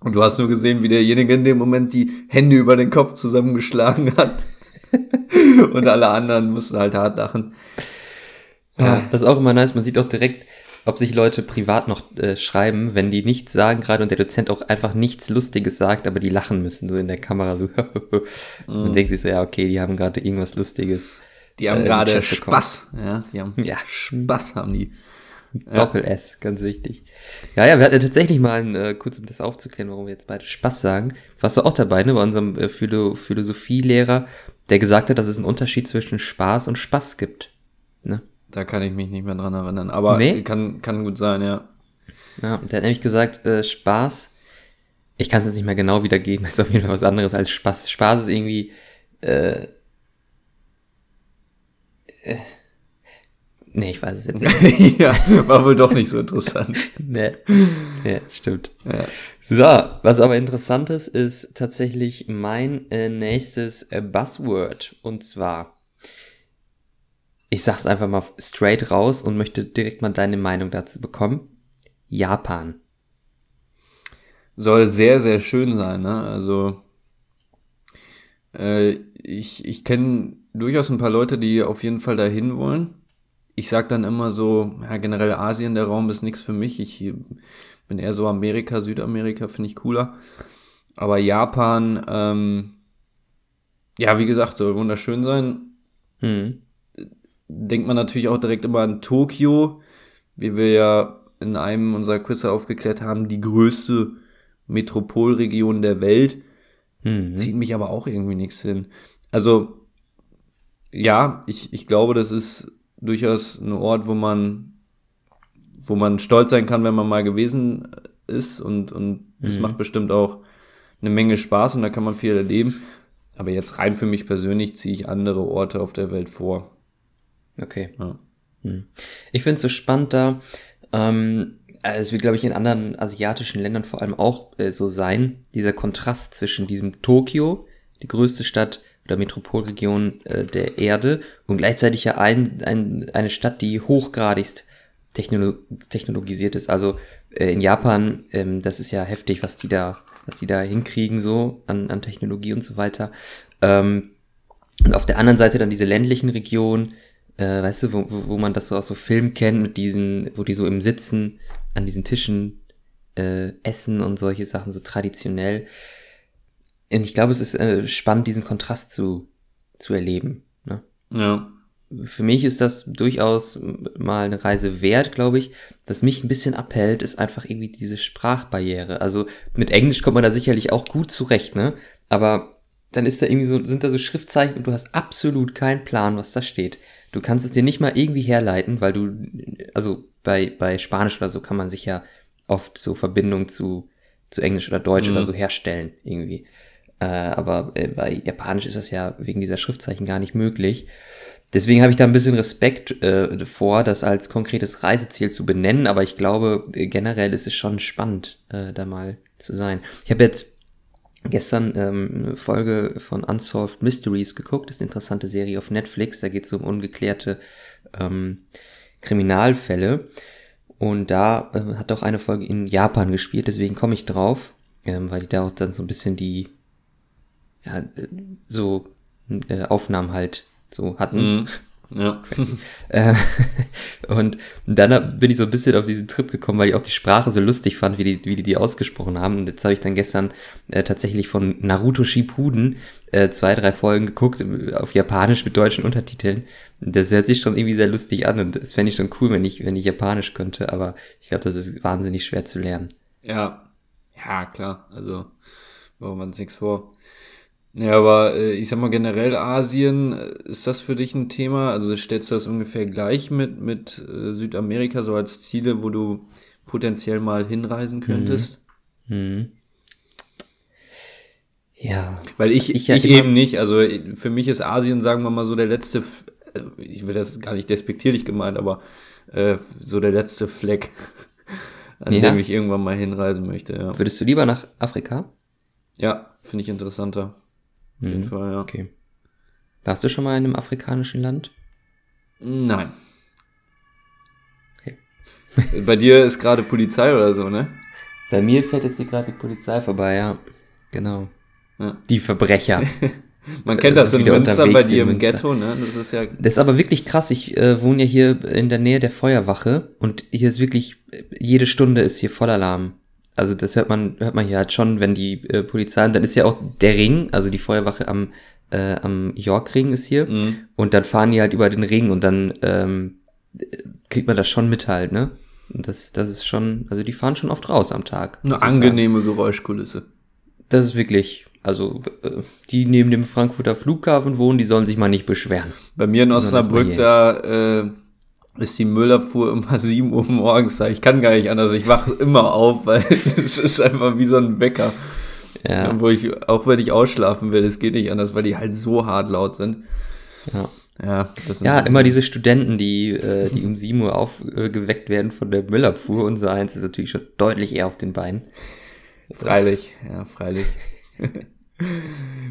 C: Und du hast nur gesehen, wie derjenige in dem Moment die Hände über den Kopf zusammengeschlagen hat. *laughs* und alle anderen mussten halt hart lachen.
B: Ja, das ist auch immer nice. Man sieht auch direkt, ob sich Leute privat noch äh, schreiben, wenn die nichts sagen gerade und der Dozent auch einfach nichts Lustiges sagt, aber die lachen müssen, so in der Kamera. So. *laughs* Dann mm. denkt sich so, ja, okay, die haben gerade irgendwas Lustiges.
C: Die haben äh, gerade Spaß. Ja, die haben ja. Spaß haben die.
B: Doppel-S, ganz wichtig. Ja, ja, wir hatten tatsächlich mal, ein, äh, kurz um das aufzuklären, warum wir jetzt beide Spaß sagen. Warst du auch dabei, ne, bei unserem äh, Philo Philosophielehrer, der gesagt hat, dass es einen Unterschied zwischen Spaß und Spaß gibt. Ne?
C: Da kann ich mich nicht mehr dran erinnern, aber nee? kann, kann gut sein, ja.
B: Ja, der hat nämlich gesagt, äh, Spaß, ich kann es jetzt nicht mehr genau wiedergeben, *laughs* ist auf jeden Fall was anderes als Spaß. Spaß ist irgendwie, äh, äh, nee, ich weiß es jetzt
C: nicht. *laughs* ja, war wohl doch nicht so interessant. *laughs*
B: nee, nee, stimmt. Ja. So, was aber interessant ist, ist tatsächlich mein äh, nächstes äh, Buzzword und zwar ich sag's einfach mal straight raus und möchte direkt mal deine Meinung dazu bekommen. Japan.
C: Soll sehr, sehr schön sein, ne? Also, äh, ich, ich kenne durchaus ein paar Leute, die auf jeden Fall dahin wollen. Ich sag dann immer so, ja, generell Asien, der Raum ist nichts für mich. Ich bin eher so Amerika, Südamerika, finde ich cooler. Aber Japan, ähm, ja, wie gesagt, soll wunderschön sein.
B: Hm.
C: Denkt man natürlich auch direkt immer an Tokio, wie wir ja in einem unserer Quizze aufgeklärt haben, die größte Metropolregion der Welt.
B: Hm.
C: Zieht mich aber auch irgendwie nichts hin. Also, ja, ich, ich glaube, das ist durchaus ein Ort, wo man, wo man stolz sein kann, wenn man mal gewesen ist und, und das
B: Mhm.
C: macht bestimmt auch eine Menge Spaß und da kann man viel erleben. Aber jetzt rein für mich persönlich ziehe ich andere Orte auf der Welt vor.
B: Okay.
C: Ja.
B: Hm. Ich finde es so spannend da. Ähm, also es wird, glaube ich, in anderen asiatischen Ländern vor allem auch äh, so sein, dieser Kontrast zwischen diesem Tokio, die größte Stadt oder Metropolregion äh, der Erde, und gleichzeitig ja ein, ein, eine Stadt, die hochgradigst technolo technologisiert ist. Also äh, in Japan, ähm, das ist ja heftig, was die da, was die da hinkriegen, so an, an Technologie und so weiter. Ähm, und auf der anderen Seite dann diese ländlichen Regionen, äh, weißt du, wo, wo man das so aus so Filmen kennt, mit diesen, wo die so im Sitzen an diesen Tischen äh, essen und solche Sachen, so traditionell. Und ich glaube, es ist äh, spannend, diesen Kontrast zu, zu erleben. Ne?
C: Ja.
B: Für mich ist das durchaus mal eine Reise wert, glaube ich. Was mich ein bisschen abhält, ist einfach irgendwie diese Sprachbarriere. Also mit Englisch kommt man da sicherlich auch gut zurecht, ne? Aber dann ist da irgendwie so, sind da so Schriftzeichen und du hast absolut keinen Plan, was da steht. Du kannst es dir nicht mal irgendwie herleiten, weil du, also bei, bei Spanisch oder so kann man sich ja oft so Verbindungen zu, zu Englisch oder Deutsch
C: Mhm.
B: oder so herstellen, irgendwie. Äh, aber äh, bei Japanisch ist das ja wegen dieser Schriftzeichen gar nicht möglich. Deswegen habe ich da ein bisschen Respekt äh, vor, das als konkretes Reiseziel zu benennen, aber ich glaube, äh, generell ist es schon spannend, äh, da mal zu sein. Ich habe jetzt gestern ähm, eine Folge von Unsolved Mysteries geguckt, das ist eine interessante Serie auf Netflix, da geht es um ungeklärte ähm, Kriminalfälle. Und da äh, hat auch eine Folge in Japan gespielt, deswegen komme ich drauf, ähm, weil die da auch dann so ein bisschen die ja, äh, so äh, Aufnahmen halt so hatten.
C: Mhm. Ja.
B: Äh, *laughs* und dann bin ich so ein bisschen auf diesen Trip gekommen, weil ich auch die Sprache so lustig fand, wie die, wie die die ausgesprochen haben. Und jetzt habe ich dann gestern äh, tatsächlich von Naruto Shippuden äh, zwei, drei Folgen geguckt, äh, auf Japanisch mit deutschen Untertiteln. Das hört sich schon irgendwie sehr lustig an und das fände ich schon cool, wenn ich, wenn ich Japanisch könnte, aber ich glaube, das ist wahnsinnig schwer zu lernen.
C: Ja, ja, klar. Also, machen wir uns nichts vor. Ja, aber äh, ich sag mal generell Asien, äh, ist das für dich ein Thema? Also stellst du das ungefähr gleich mit, mit äh, Südamerika so als Ziele, wo du potenziell mal hinreisen könntest?
B: Hm. Ja.
C: Weil ich,
B: Was
C: ich,
B: ich
C: eben nicht. Also äh, für mich ist Asien, sagen wir mal, so der letzte, äh, ich will das gar nicht despektierlich gemeint, aber äh, so der letzte Fleck, *laughs* an
B: Ja.
C: dem ich irgendwann mal hinreisen möchte. Ja,
B: Würdest du lieber nach Afrika?
C: ja finde ich interessanter. Auf jeden
B: Mhm.
C: Fall, ja.
B: Okay. Warst du schon mal in einem afrikanischen Land?
C: Nein.
B: Okay. *laughs*
C: Bei dir ist gerade Polizei oder so, ne?
B: Bei mir fährt jetzt hier gerade die Polizei vorbei, ja. Genau.
C: Ja.
B: Die Verbrecher. *laughs*
C: Man kennt
B: Das
C: das,
B: ist
C: in Münster bei dir im. Ghetto, ne? Das ist ja.
B: Das ist aber wirklich krass. Ich äh, wohne ja hier in der Nähe der Feuerwache und hier ist wirklich, äh, jede Stunde ist hier Vollalarm. Also das hört man, hört man hier halt schon, wenn die äh, Polizei, und dann ist ja auch der Ring, also die Feuerwache am, äh, am York-Ring ist hier.
C: Mhm.
B: Und dann fahren die halt über den Ring und dann ähm, kriegt man das schon mit halt, ne? Und das, das ist schon, also die fahren schon oft raus am Tag.
C: Eine angenehme Geräuschkulisse.
B: Das ist wirklich, also äh, die neben dem Frankfurter Flughafen wohnen, die sollen sich mal nicht beschweren.
C: Bei mir in Osnabrück, da äh, ist die Müllabfuhr immer *laughs* 7 Uhr morgens da. Ich kann gar nicht anders. Ich wache immer auf, weil *laughs* es ist einfach wie so ein Wecker.
B: Ja,
C: Wo ich, auch wenn ich ausschlafen will, es geht nicht anders, weil die halt so hart laut sind.
B: ja.
C: Ja,
B: ja
C: so-
B: immer diese Studenten, die, äh, die um *laughs* 7 Uhr aufgeweckt werden von der Müllabfuhr. Unser eins ist natürlich schon deutlich eher auf den Beinen.
C: Freilich, ja, freilich.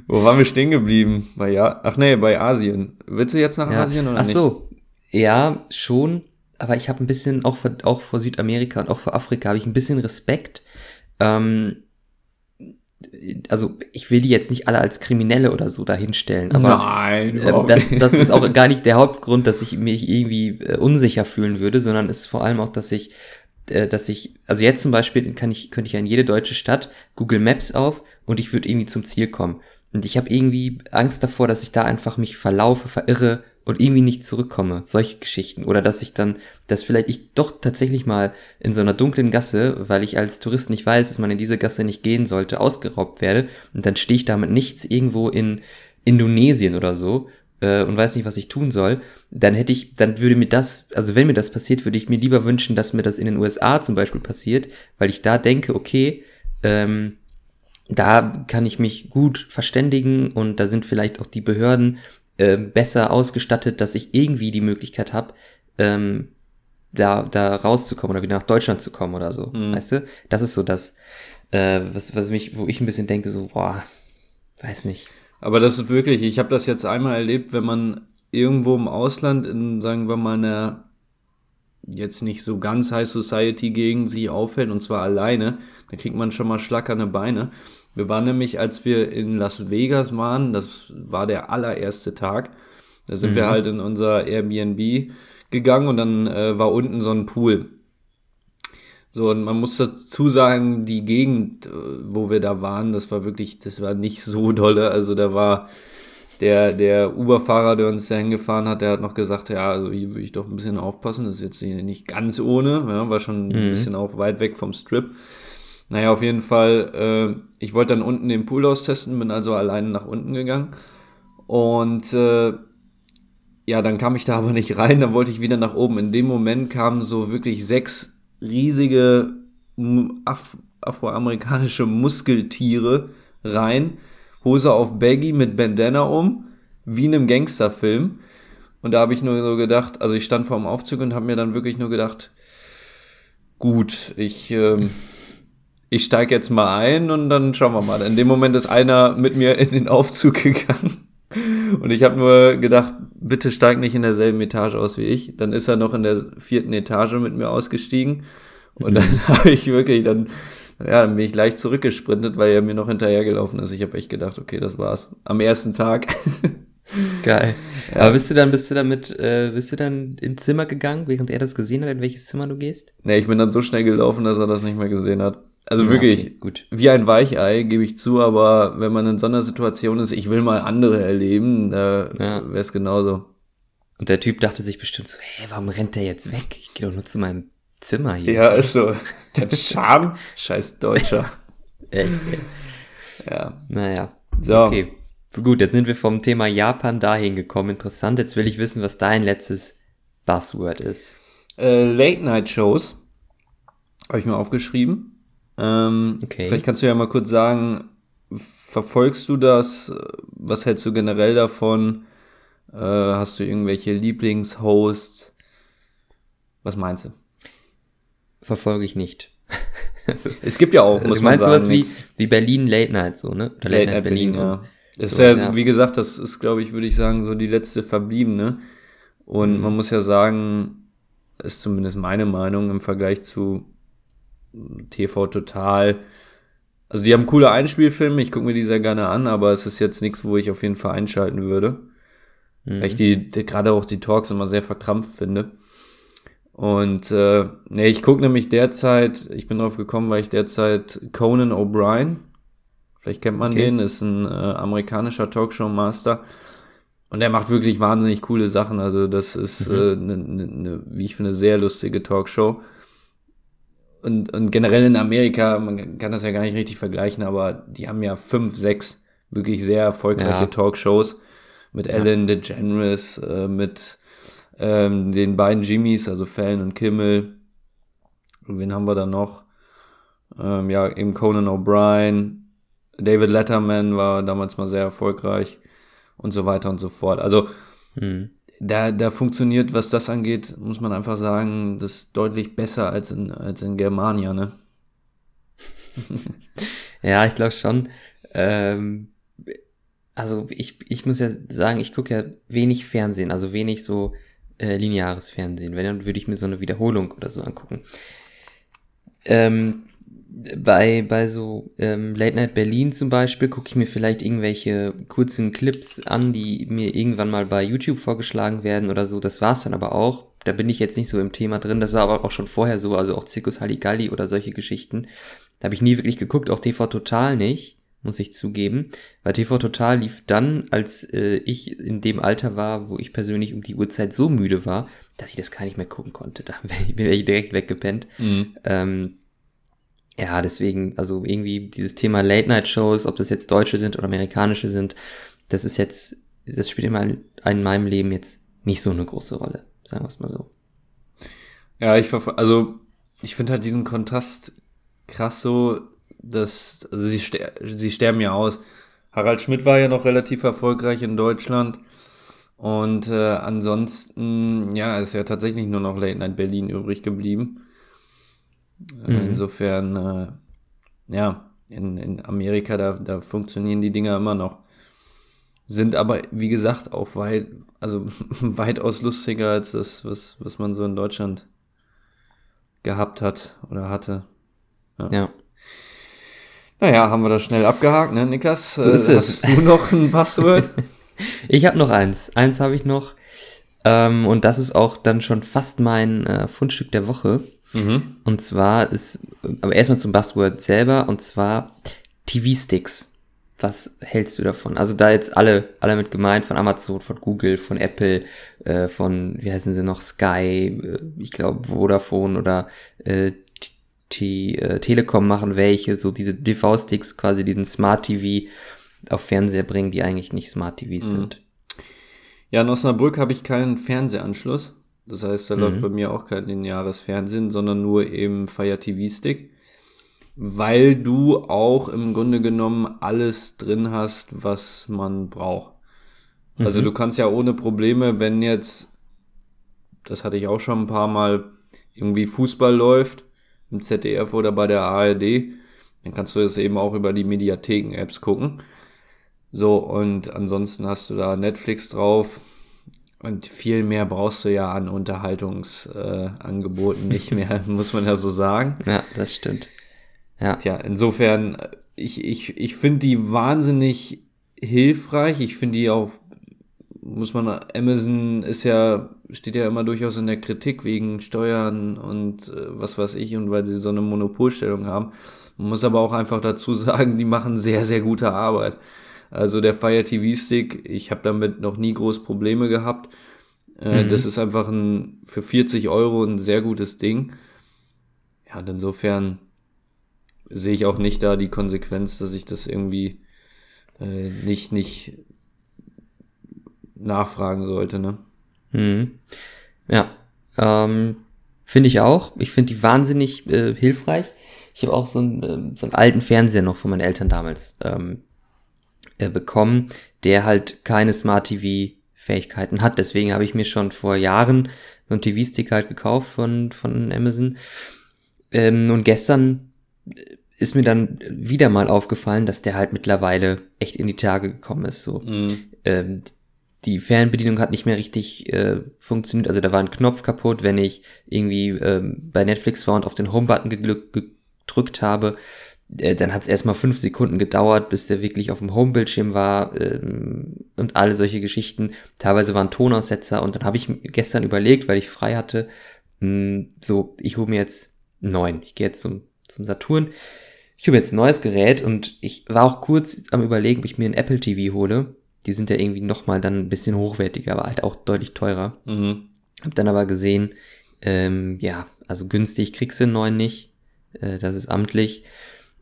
C: Wo waren wir stehen geblieben? Bei ja, ach nee, bei Asien. Willst du jetzt nach
B: Ja.
C: Asien oder
B: Ach
C: nicht?
B: so, ja, schon. Aber ich habe ein bisschen, auch vor, auch vor Südamerika und auch vor Afrika, habe ich ein bisschen Respekt. Ähm, also ich will die jetzt nicht alle als Kriminelle oder so dahinstellen, aber
C: Nein,
B: äh, das, das ist auch *laughs* gar nicht der Hauptgrund, dass ich mich irgendwie äh, unsicher fühlen würde, sondern es ist vor allem auch, dass ich, äh, dass ich, also jetzt zum Beispiel kann ich, könnte ich ja in jede deutsche Stadt Google Maps auf und ich würde irgendwie zum Ziel kommen. Und ich habe irgendwie Angst davor, dass ich da einfach mich verlaufe, verirre und irgendwie nicht zurückkomme. Solche Geschichten. Oder dass ich dann, dass vielleicht ich doch tatsächlich mal in so einer dunklen Gasse, weil ich als Tourist nicht weiß, dass man in diese Gasse nicht gehen sollte, ausgeraubt werde. Und dann stehe ich da mit nichts irgendwo in Indonesien oder so äh, und weiß nicht, was ich tun soll, dann hätte ich, dann würde mir das, also wenn mir das passiert, würde ich mir lieber wünschen, dass mir das in den USA zum Beispiel passiert, weil ich da denke, okay, ähm, da kann ich mich gut verständigen und da sind vielleicht auch die Behörden äh, besser ausgestattet, dass ich irgendwie die Möglichkeit habe, ähm, da, da rauszukommen oder wieder nach Deutschland zu kommen oder so. Mhm. Weißt du? Das ist so das, äh, was, was mich, wo ich ein bisschen denke, so, boah, weiß nicht.
C: Aber das ist wirklich, ich habe das jetzt einmal erlebt, wenn man irgendwo im Ausland in, sagen wir mal, einer jetzt nicht so ganz High Society Gegend sich aufhält und zwar alleine, dann kriegt man schon mal schlackerne Beine. Wir waren nämlich, als wir in Las Vegas waren, das war der allererste Tag, da sind mhm. wir halt in unser Airbnb gegangen und dann äh, war unten so ein Pool. So, und man muss dazu sagen, die Gegend, äh, wo wir da waren, das war wirklich, das war nicht so dolle. Also da war der, der Uber-Fahrer, der uns da hingefahren hat, der hat noch gesagt, ja, also hier würde ich doch ein bisschen aufpassen. Das ist jetzt nicht ganz ohne, ja, war schon ein mhm. bisschen auch weit weg vom Strip. Naja, auf jeden Fall, äh, ich wollte dann unten den Pool austesten, bin also alleine nach unten gegangen. Und äh, ja, dann kam ich da aber nicht rein, dann wollte ich wieder nach oben. In dem Moment kamen so wirklich sechs riesige Af afroamerikanische Muskeltiere rein, Hose auf Baggy mit Bandana um, wie in einem Gangsterfilm. Und da habe ich nur so gedacht, also ich stand vor dem Aufzug und habe mir dann wirklich nur gedacht, gut, ich, ähm, ich steige jetzt mal ein und dann schauen wir mal. In dem Moment ist einer mit mir in den Aufzug gegangen. Und ich habe nur gedacht, bitte steig nicht in derselben Etage aus wie ich. Dann ist er noch in der vierten Etage mit mir ausgestiegen. Und dann mhm. *laughs* habe ich wirklich, dann, ja, dann bin ich leicht zurückgesprintet, weil er mir noch hinterhergelaufen ist. Ich habe echt gedacht, okay, das war's. Am ersten Tag. *laughs*
B: Geil. Ja. Aber bist du dann, bist du damit, äh, bist du dann ins Zimmer gegangen, während er das gesehen hat, in welches Zimmer du gehst?
C: Nee, ich bin dann so schnell gelaufen, dass er das nicht mehr gesehen hat. Also ja, wirklich, okay, gut. wie ein Weichei, gebe ich zu, aber wenn man in so einer Situation ist, ich will mal andere erleben, da ja. wäre es genauso.
B: Und der Typ dachte sich bestimmt so, hä, warum rennt der jetzt weg? Ich gehe doch nur zu meinem Zimmer hier.
C: Ja, ist so. Der Charme, *laughs* scheiß Deutscher.
B: Echt, ey. Ja. Naja. So. Okay. So gut, jetzt sind wir vom Thema Japan dahin gekommen. Interessant, jetzt will ich wissen, was dein letztes Buzzword ist.
C: Äh, Late-Night-Shows. Habe ich mir aufgeschrieben. Ähm, okay. Vielleicht kannst du ja mal kurz sagen, verfolgst du das? Was hältst du generell davon? Äh, hast du irgendwelche Lieblingshosts? Was meinst du?
B: Verfolge ich nicht. *laughs*
C: es gibt ja auch,
B: muss du meinst man sagen. Meinst du was wie, wie Berlin Late Night so, ne?
C: Oder Late, Late Night Berlin, Berlin ja. Das so, ist ja, ja, wie gesagt, das ist, glaube ich, würde ich sagen, so die letzte verbliebene. Und mhm. man muss ja sagen, ist zumindest meine Meinung im Vergleich zu TV Total. Also die haben coole Einspielfilme, ich gucke mir die sehr gerne an, aber es ist jetzt nichts, wo ich auf jeden Fall einschalten würde. Mhm. Weil ich die, die gerade auch die Talks immer sehr verkrampft finde. Und äh, nee, ich gucke nämlich derzeit, ich bin drauf gekommen, weil ich derzeit Conan O'Brien, vielleicht kennt man okay. den, ist ein äh, amerikanischer Talkshow-Master. Und er macht wirklich wahnsinnig coole Sachen. Also das ist, mhm. äh, ne, ne, ne, wie ich finde, sehr lustige Talkshow und, und generell in Amerika, man kann das ja gar nicht richtig vergleichen, aber die haben ja fünf, sechs wirklich sehr erfolgreiche ja. Talkshows mit ja. Ellen DeGeneres, äh, mit ähm, den beiden Jimmys, also Fallon und Kimmel. Und wen haben wir da noch? Ähm, ja, eben Conan O'Brien. David Letterman war damals mal sehr erfolgreich und so weiter und so fort. Also, hm da, da funktioniert, was das angeht, muss man einfach sagen, das deutlich besser als in, als in Germania, ne? *laughs*
B: ja, ich glaube schon. Ähm, also ich, ich muss ja sagen, ich gucke ja wenig Fernsehen, also wenig so äh, lineares Fernsehen. Wenn, dann würde ich mir so eine Wiederholung oder so angucken. Ähm, bei, bei so ähm, Late Night Berlin zum Beispiel gucke ich mir vielleicht irgendwelche kurzen Clips an, die mir irgendwann mal bei YouTube vorgeschlagen werden oder so. Das war's dann aber auch. Da bin ich jetzt nicht so im Thema drin. Das war aber auch schon vorher so, also auch Zirkus Halligalli oder solche Geschichten. Da habe ich nie wirklich geguckt, auch TV Total nicht. muss ich zugeben. Weil TV Total lief dann, als äh, ich in dem Alter war, wo ich persönlich um die Uhrzeit so müde war, dass ich das gar nicht mehr gucken konnte. Da *laughs* bin ich direkt weggepennt. Mhm. Ähm, ja, deswegen, also irgendwie dieses Thema Late-Night-Shows, ob das jetzt deutsche sind oder amerikanische sind, das ist jetzt, das spielt immer in meinem Leben jetzt nicht so eine große Rolle, sagen wir es mal so.
C: Ja, ich also ich finde halt diesen Kontrast krass so, dass, also sie, ster sie sterben ja aus. Harald Schmidt war ja noch relativ erfolgreich in Deutschland. Und äh, ansonsten, ja, ist ja tatsächlich nur noch Late Night Berlin übrig geblieben. Äh, mhm. Insofern, äh, ja, in, in Amerika, da, da funktionieren die Dinger immer noch. Sind aber, wie gesagt, auch weit, also *laughs* weitaus lustiger als das, was, was man so in Deutschland gehabt hat oder hatte.
B: Ja. ja.
C: Naja, haben wir das schnell abgehakt, ne, Niklas?
B: So ist
C: äh,
B: es.
C: Hast du noch ein *laughs* Passwort?
B: ich habe noch eins. Eins habe ich noch. Ähm, und das ist auch dann schon fast mein äh, Fundstück der Woche. Mhm. Und zwar ist, aber erstmal zum Buzzword selber, und zwar TV-Sticks. Was hältst du davon? Also da jetzt alle, alle mit gemeint, von Amazon, von Google, von Apple, äh, von, wie heißen sie noch, Sky, äh, ich glaube Vodafone oder äh, die äh, Telekom machen welche, so diese DV-Sticks quasi diesen Smart TV auf Fernseher bringen, die eigentlich nicht Smart TVs mhm. sind.
C: Ja, in Osnabrück habe ich keinen Fernsehanschluss. Das heißt, da mhm. läuft bei mir auch kein lineares Fernsehen, sondern nur eben Fire TV Stick. Weil du auch im Grunde genommen alles drin hast, was man braucht. Also mhm. du kannst ja ohne Probleme, wenn jetzt, das hatte ich auch schon ein paar Mal, irgendwie Fußball läuft, im ZDF oder bei der ARD, dann kannst du das eben auch über die Mediatheken-Apps gucken. So, und ansonsten hast du da Netflix drauf. Und viel mehr brauchst du ja an Unterhaltungsangeboten äh, nicht *laughs* mehr, muss man ja so sagen.
B: Ja, das stimmt. Ja.
C: Tja, insofern, ich, ich, ich finde die wahnsinnig hilfreich. Ich finde die auch muss man, Amazon ist ja, steht ja immer durchaus in der Kritik wegen Steuern und äh, was weiß ich und weil sie so eine Monopolstellung haben. Man muss aber auch einfach dazu *laughs* sagen, die machen sehr, sehr gute Arbeit. Also der Fire TV Stick, ich habe damit noch nie groß Probleme gehabt. Äh, mhm. Das ist einfach ein, für 40 Euro ein sehr gutes Ding. Ja, und insofern sehe ich auch nicht da die Konsequenz, dass ich das irgendwie äh, nicht, nicht nachfragen sollte, ne?
B: Mhm. Ja, ähm, finde ich auch. Ich finde die wahnsinnig äh, hilfreich. Ich habe auch so einen, äh, so einen alten Fernseher noch von meinen Eltern damals ähm, äh, bekommen, der halt keine Smart TV Fähigkeiten hat. Deswegen habe ich mir schon vor Jahren so einen TV-Stick halt gekauft von, von Amazon. Ähm, und gestern äh, ist mir dann wieder mal aufgefallen, dass der halt mittlerweile echt in die Tage gekommen ist. So. Mhm. Ähm, die Fernbedienung hat nicht mehr richtig äh, funktioniert. Also da war ein Knopf kaputt, wenn ich irgendwie ähm, bei Netflix war und auf den Home-Button gedrückt habe. Äh, dann hat es erstmal fünf Sekunden gedauert, bis der wirklich auf dem Home-Bildschirm war ähm, und alle solche Geschichten. Teilweise waren Tonaussetzer und dann habe ich gestern überlegt, weil ich frei hatte, mh, hm, so, ich hole mir jetzt neun. Ich gehe jetzt zum, zum Saturn. Ich hole mir jetzt ein neues Gerät und ich war auch kurz am überlegen, ob ich mir ein Apple TV hole die sind ja irgendwie nochmal dann ein bisschen hochwertiger, aber halt auch deutlich teurer. Mhm. Hab dann aber gesehen, ähm, ja, also günstig kriegst du einen neuen nicht. Äh, das ist amtlich.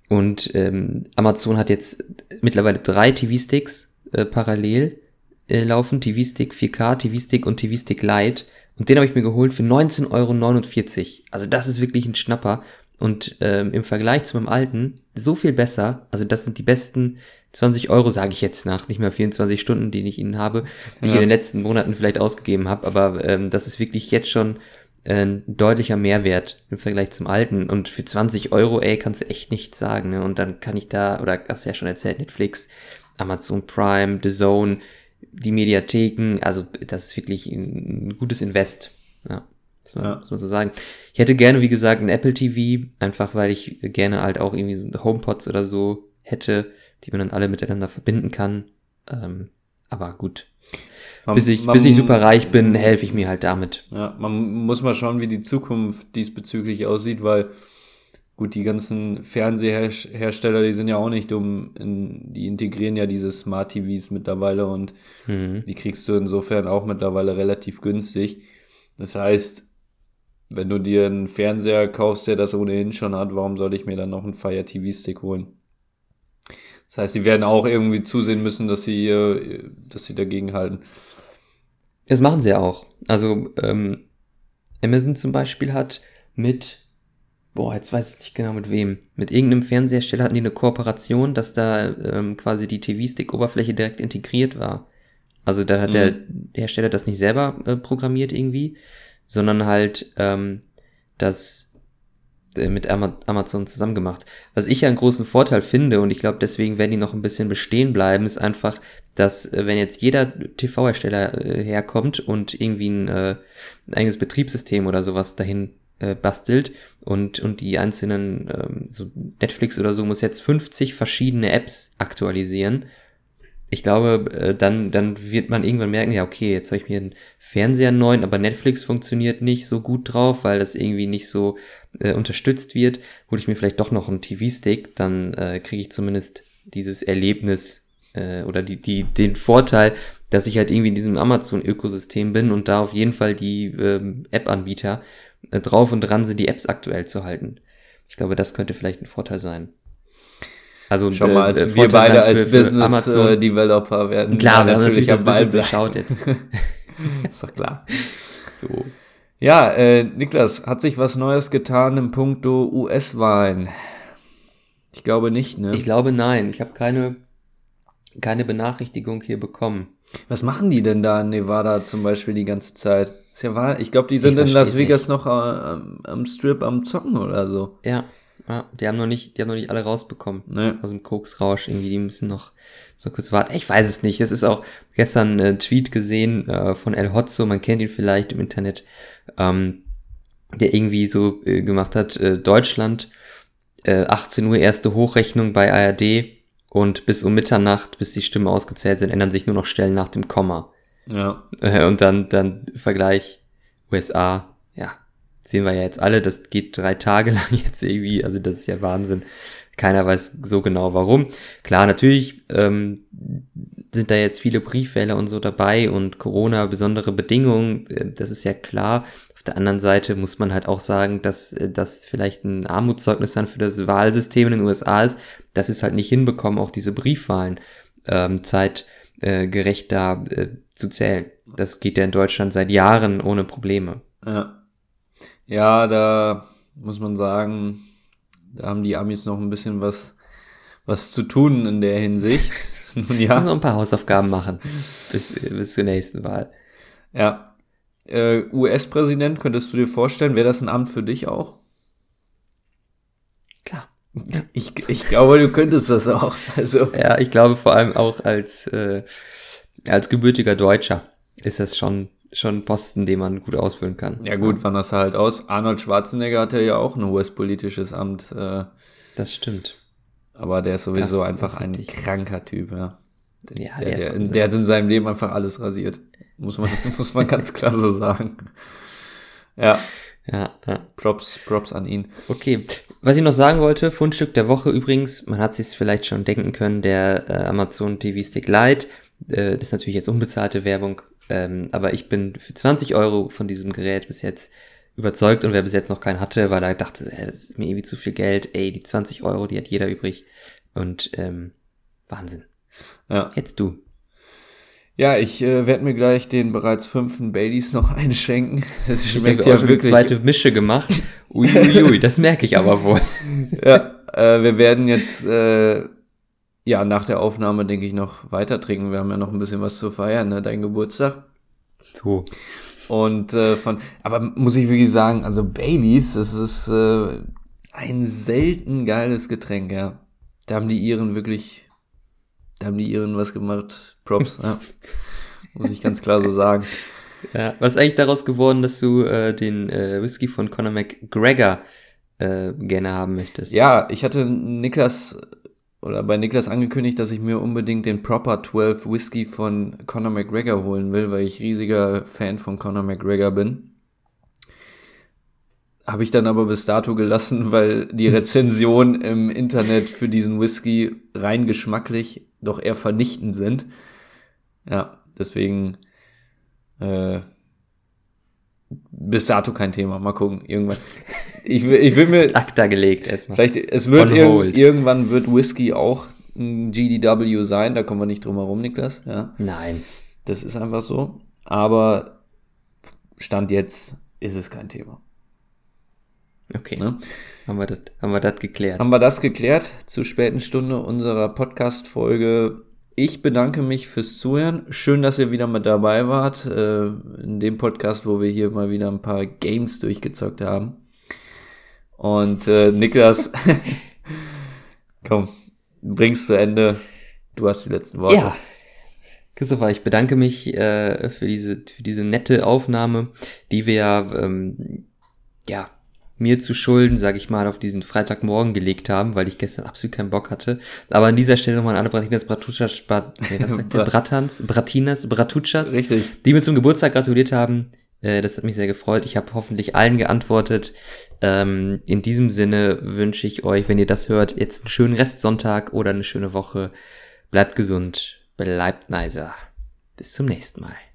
B: Und ähm, Amazon hat jetzt mittlerweile drei TV-Sticks äh, parallel äh, laufen. TV-Stick 4K, TV-Stick und TV-Stick Lite. Und den habe ich mir geholt für 19,49 Euro. Also das ist wirklich ein Schnapper. Und ähm, im Vergleich zu meinem alten so viel besser. Also das sind die besten 20 Euro, sage ich jetzt nach, nicht mehr 24 Stunden, die ich ihnen habe, die ja. ich in den letzten Monaten vielleicht ausgegeben habe. Aber ähm, das ist wirklich jetzt schon ein deutlicher Mehrwert im Vergleich zum alten. Und für 20 Euro, ey, kannst du echt nichts sagen. Ne? Und dann kann ich da, oder hast du ja schon erzählt, Netflix, Amazon Prime, The Zone, die Mediatheken, also das ist wirklich ein, ein gutes Invest. Ja. Muss man, ja. muss man so sagen. Ich hätte gerne, wie gesagt, ein Apple TV, einfach weil ich gerne halt auch irgendwie so HomePods oder so hätte, die man dann alle miteinander verbinden kann. Ähm, aber gut. Man, bis, ich, man, bis ich super reich bin, helfe ich mir halt damit.
C: Ja, man muss mal schauen, wie die Zukunft diesbezüglich aussieht, weil gut, die ganzen Fernsehersteller, die sind ja auch nicht dumm, in, die integrieren ja diese Smart TVs mittlerweile und mhm. die kriegst du insofern auch mittlerweile relativ günstig. Das heißt, wenn du dir einen Fernseher kaufst, der das ohnehin schon hat, warum soll ich mir dann noch einen Fire TV Stick holen? Das heißt, sie werden auch irgendwie zusehen müssen, dass sie, dass sie dagegen halten.
B: Das machen sie ja auch. Also ähm, Amazon zum Beispiel hat mit, boah, jetzt weiß ich nicht genau mit wem, mit irgendeinem Fernsehersteller hatten die eine Kooperation, dass da ähm, quasi die TV-Stick-Oberfläche direkt integriert war. Also da hat mhm. der Hersteller das nicht selber äh, programmiert irgendwie, sondern halt ähm, das mit Amazon zusammen gemacht. Was ich ja einen großen Vorteil finde und ich glaube, deswegen werden die noch ein bisschen bestehen bleiben, ist einfach, dass äh, wenn jetzt jeder TV-Hersteller äh, herkommt und irgendwie ein, äh, ein eigenes Betriebssystem oder sowas dahin äh, bastelt und, und die einzelnen, ähm, so Netflix oder so muss jetzt 50 verschiedene Apps aktualisieren ich glaube, äh, dann, dann wird man irgendwann merken, ja, okay, jetzt habe ich mir einen Fernseher neuen, aber Netflix funktioniert nicht so gut drauf, weil das irgendwie nicht so äh, unterstützt wird. Hole ich mir vielleicht doch noch einen TV-Stick, dann äh, kriege ich zumindest dieses Erlebnis äh, oder die, die, den Vorteil, dass ich halt irgendwie in diesem Amazon-Ökosystem bin und da auf jeden Fall die ähm, App-Anbieter äh, drauf und dran sind, die Apps aktuell zu halten. Ich glaube, das könnte vielleicht ein Vorteil sein.
C: Also schon mal, als äh, wir beide als für, Business für äh, Developer werden.
B: Klar, wir haben natürlich am Ball geschaut jetzt. *laughs*
C: ist doch klar. *laughs* So. Ja, äh, Niklas, hat sich was Neues getan im Punkto US-Wahlen? Ich glaube nicht, ne?
B: Ich glaube nein. Ich habe keine, keine Benachrichtigung hier bekommen.
C: Was machen die denn da in Nevada zum Beispiel die ganze Zeit? Ist ja wahr. Ich glaube, die sind in Las Vegas nicht. noch äh, am, am Strip am Zocken oder so.
B: Ja, ja, die haben noch nicht, die haben noch nicht alle rausbekommen. Nee. Aus dem Koksrausch irgendwie, die müssen noch so kurz warten. Ich weiß es nicht. Es ist auch gestern ein Tweet gesehen äh, von El Hotzo, man kennt ihn vielleicht im Internet, ähm, der irgendwie so äh, gemacht hat, äh, Deutschland, äh, 18 Uhr erste Hochrechnung bei ARD und bis um Mitternacht, bis die Stimmen ausgezählt sind, ändern sich nur noch Stellen nach dem Komma. Ja. Äh, und dann, dann Vergleich USA, ja, sehen wir ja jetzt alle, das geht drei Tage *laughs* lang jetzt irgendwie, also das ist ja Wahnsinn. Keiner weiß so genau warum. Klar, natürlich ähm, sind da jetzt viele Briefwähler und so dabei und Corona, besondere Bedingungen, äh, das ist ja klar. Auf der anderen Seite muss man halt auch sagen, dass äh, das vielleicht ein Armutszeugnis dann für das Wahlsystem in den USA ist, dass es halt nicht hinbekommen, auch diese Briefwahlen ähm, zeitgerecht da äh, zu zählen. Das geht ja in Deutschland seit Jahren ohne Probleme.
C: Ja. Ja, da muss man sagen, da haben die Amis noch ein bisschen was, was zu tun in der Hinsicht.
B: Nun *laughs* ja. Müssen noch ein paar Hausaufgaben machen bis, bis zur nächsten Wahl.
C: Ja. Äh, US-Präsident, könntest du dir vorstellen, wäre das ein Amt für dich auch?
B: Klar.
C: Ich, ich glaube, du könntest das auch. Also.
B: Ja, ich glaube vor allem auch als, äh, als gebürtiger Deutscher ist das schon schon ein Posten, den man gut ausfüllen kann.
C: Ja gut, wann das halt aus. Arnold Schwarzenegger hatte ja auch ein hohes politisches Amt. Äh,
B: das stimmt.
C: Aber der ist sowieso das einfach ein kranker Typ, ja. Der, ja, der, der, der, der hat in seinem Leben einfach alles rasiert. Muss man, *laughs* muss man ganz klar so sagen. Ja.
B: Ja, ja.
C: Props, Props an ihn.
B: Okay. Was ich noch sagen wollte, Fundstück der Woche übrigens, man hat sich vielleicht schon denken können, der äh, Amazon TV Stick Lite, äh, das ist natürlich jetzt unbezahlte Werbung, ähm, aber ich bin für 20 Euro von diesem Gerät bis jetzt überzeugt und wer bis jetzt noch keinen hatte, weil er dachte, ey, das ist mir irgendwie zu viel Geld, ey, die 20 Euro, die hat jeder übrig. Und ähm, Wahnsinn. Ja. Jetzt du.
C: Ja, ich äh, werde mir gleich den bereits fünften Baileys noch *laughs* einschenken.
B: Das schmeckt ich ja wirklich. Eine zweite Mische gemacht. Uiuiui, ui, *laughs* das merke ich aber wohl.
C: ja, äh, wir werden jetzt äh, ja, nach der Aufnahme denke ich noch weiter trinken. Wir haben ja noch ein bisschen was zu feiern, ne? Dein Geburtstag.
B: So.
C: Und äh, von, aber muss ich wirklich sagen, also Baileys, das ist äh, ein selten geiles Getränk, ja. Da haben die ihren wirklich, da haben die ihren was gemacht. Props, ja. *laughs* Muss ich ganz klar so sagen.
B: Ja, was ist eigentlich daraus geworden, dass du äh, den äh, Whisky von Conor McGregor äh, gerne haben möchtest?
C: Ja, ich hatte Niklas oder bei Niklas angekündigt, dass ich mir unbedingt den Proper 12 Whisky von Conor McGregor holen will, weil ich riesiger Fan von Conor McGregor bin. habe ich dann aber bis dato gelassen, *laughs* weil die Rezensionen im Internet für diesen Whisky rein geschmacklich doch eher vernichtend sind. Ja, deswegen äh, bis dato kein Thema. Mal gucken, irgendwann. *laughs* Ich will, ich will mir.
B: Akta gelegt erstmal.
C: Vielleicht, es wird irg irgendwann wird Whisky auch ein GDW sein, da kommen wir nicht drum herum, Niklas. Ja.
B: Nein.
C: Das ist einfach so. Aber Stand jetzt ist es kein Thema.
B: Okay. Ne? Haben wir das, haben wir das geklärt?
C: Haben wir das geklärt zur späten Stunde unserer Podcast-Folge. Ich bedanke mich fürs Zuhören. Schön, dass ihr wieder mit dabei wart. Äh, in dem Podcast, wo wir hier mal wieder ein paar Games durchgezockt haben. Und äh, Niklas, *laughs* komm, bring's zu Ende. Du hast die letzten Worte.
B: Ja. Christopher, ich bedanke mich äh, für, diese, für diese nette Aufnahme, die wir ähm, ja mir zu schulden, sage ich mal, auf diesen Freitagmorgen gelegt haben, weil ich gestern absolut keinen Bock hatte. Aber an dieser Stelle nochmal an alle Bratinas Bratuchas, Brat, nee, was sagt? *laughs* Bratans, Bratinas Bratuchas,
C: Richtig.
B: die mir zum Geburtstag gratuliert haben. Äh, das hat mich sehr gefreut. Ich habe hoffentlich allen geantwortet. Ähm, in diesem Sinne wünsche ich euch, wenn ihr das hört, jetzt einen schönen Restsonntag oder eine schöne Woche. Bleibt gesund, bleibt nicer. Bis zum nächsten Mal.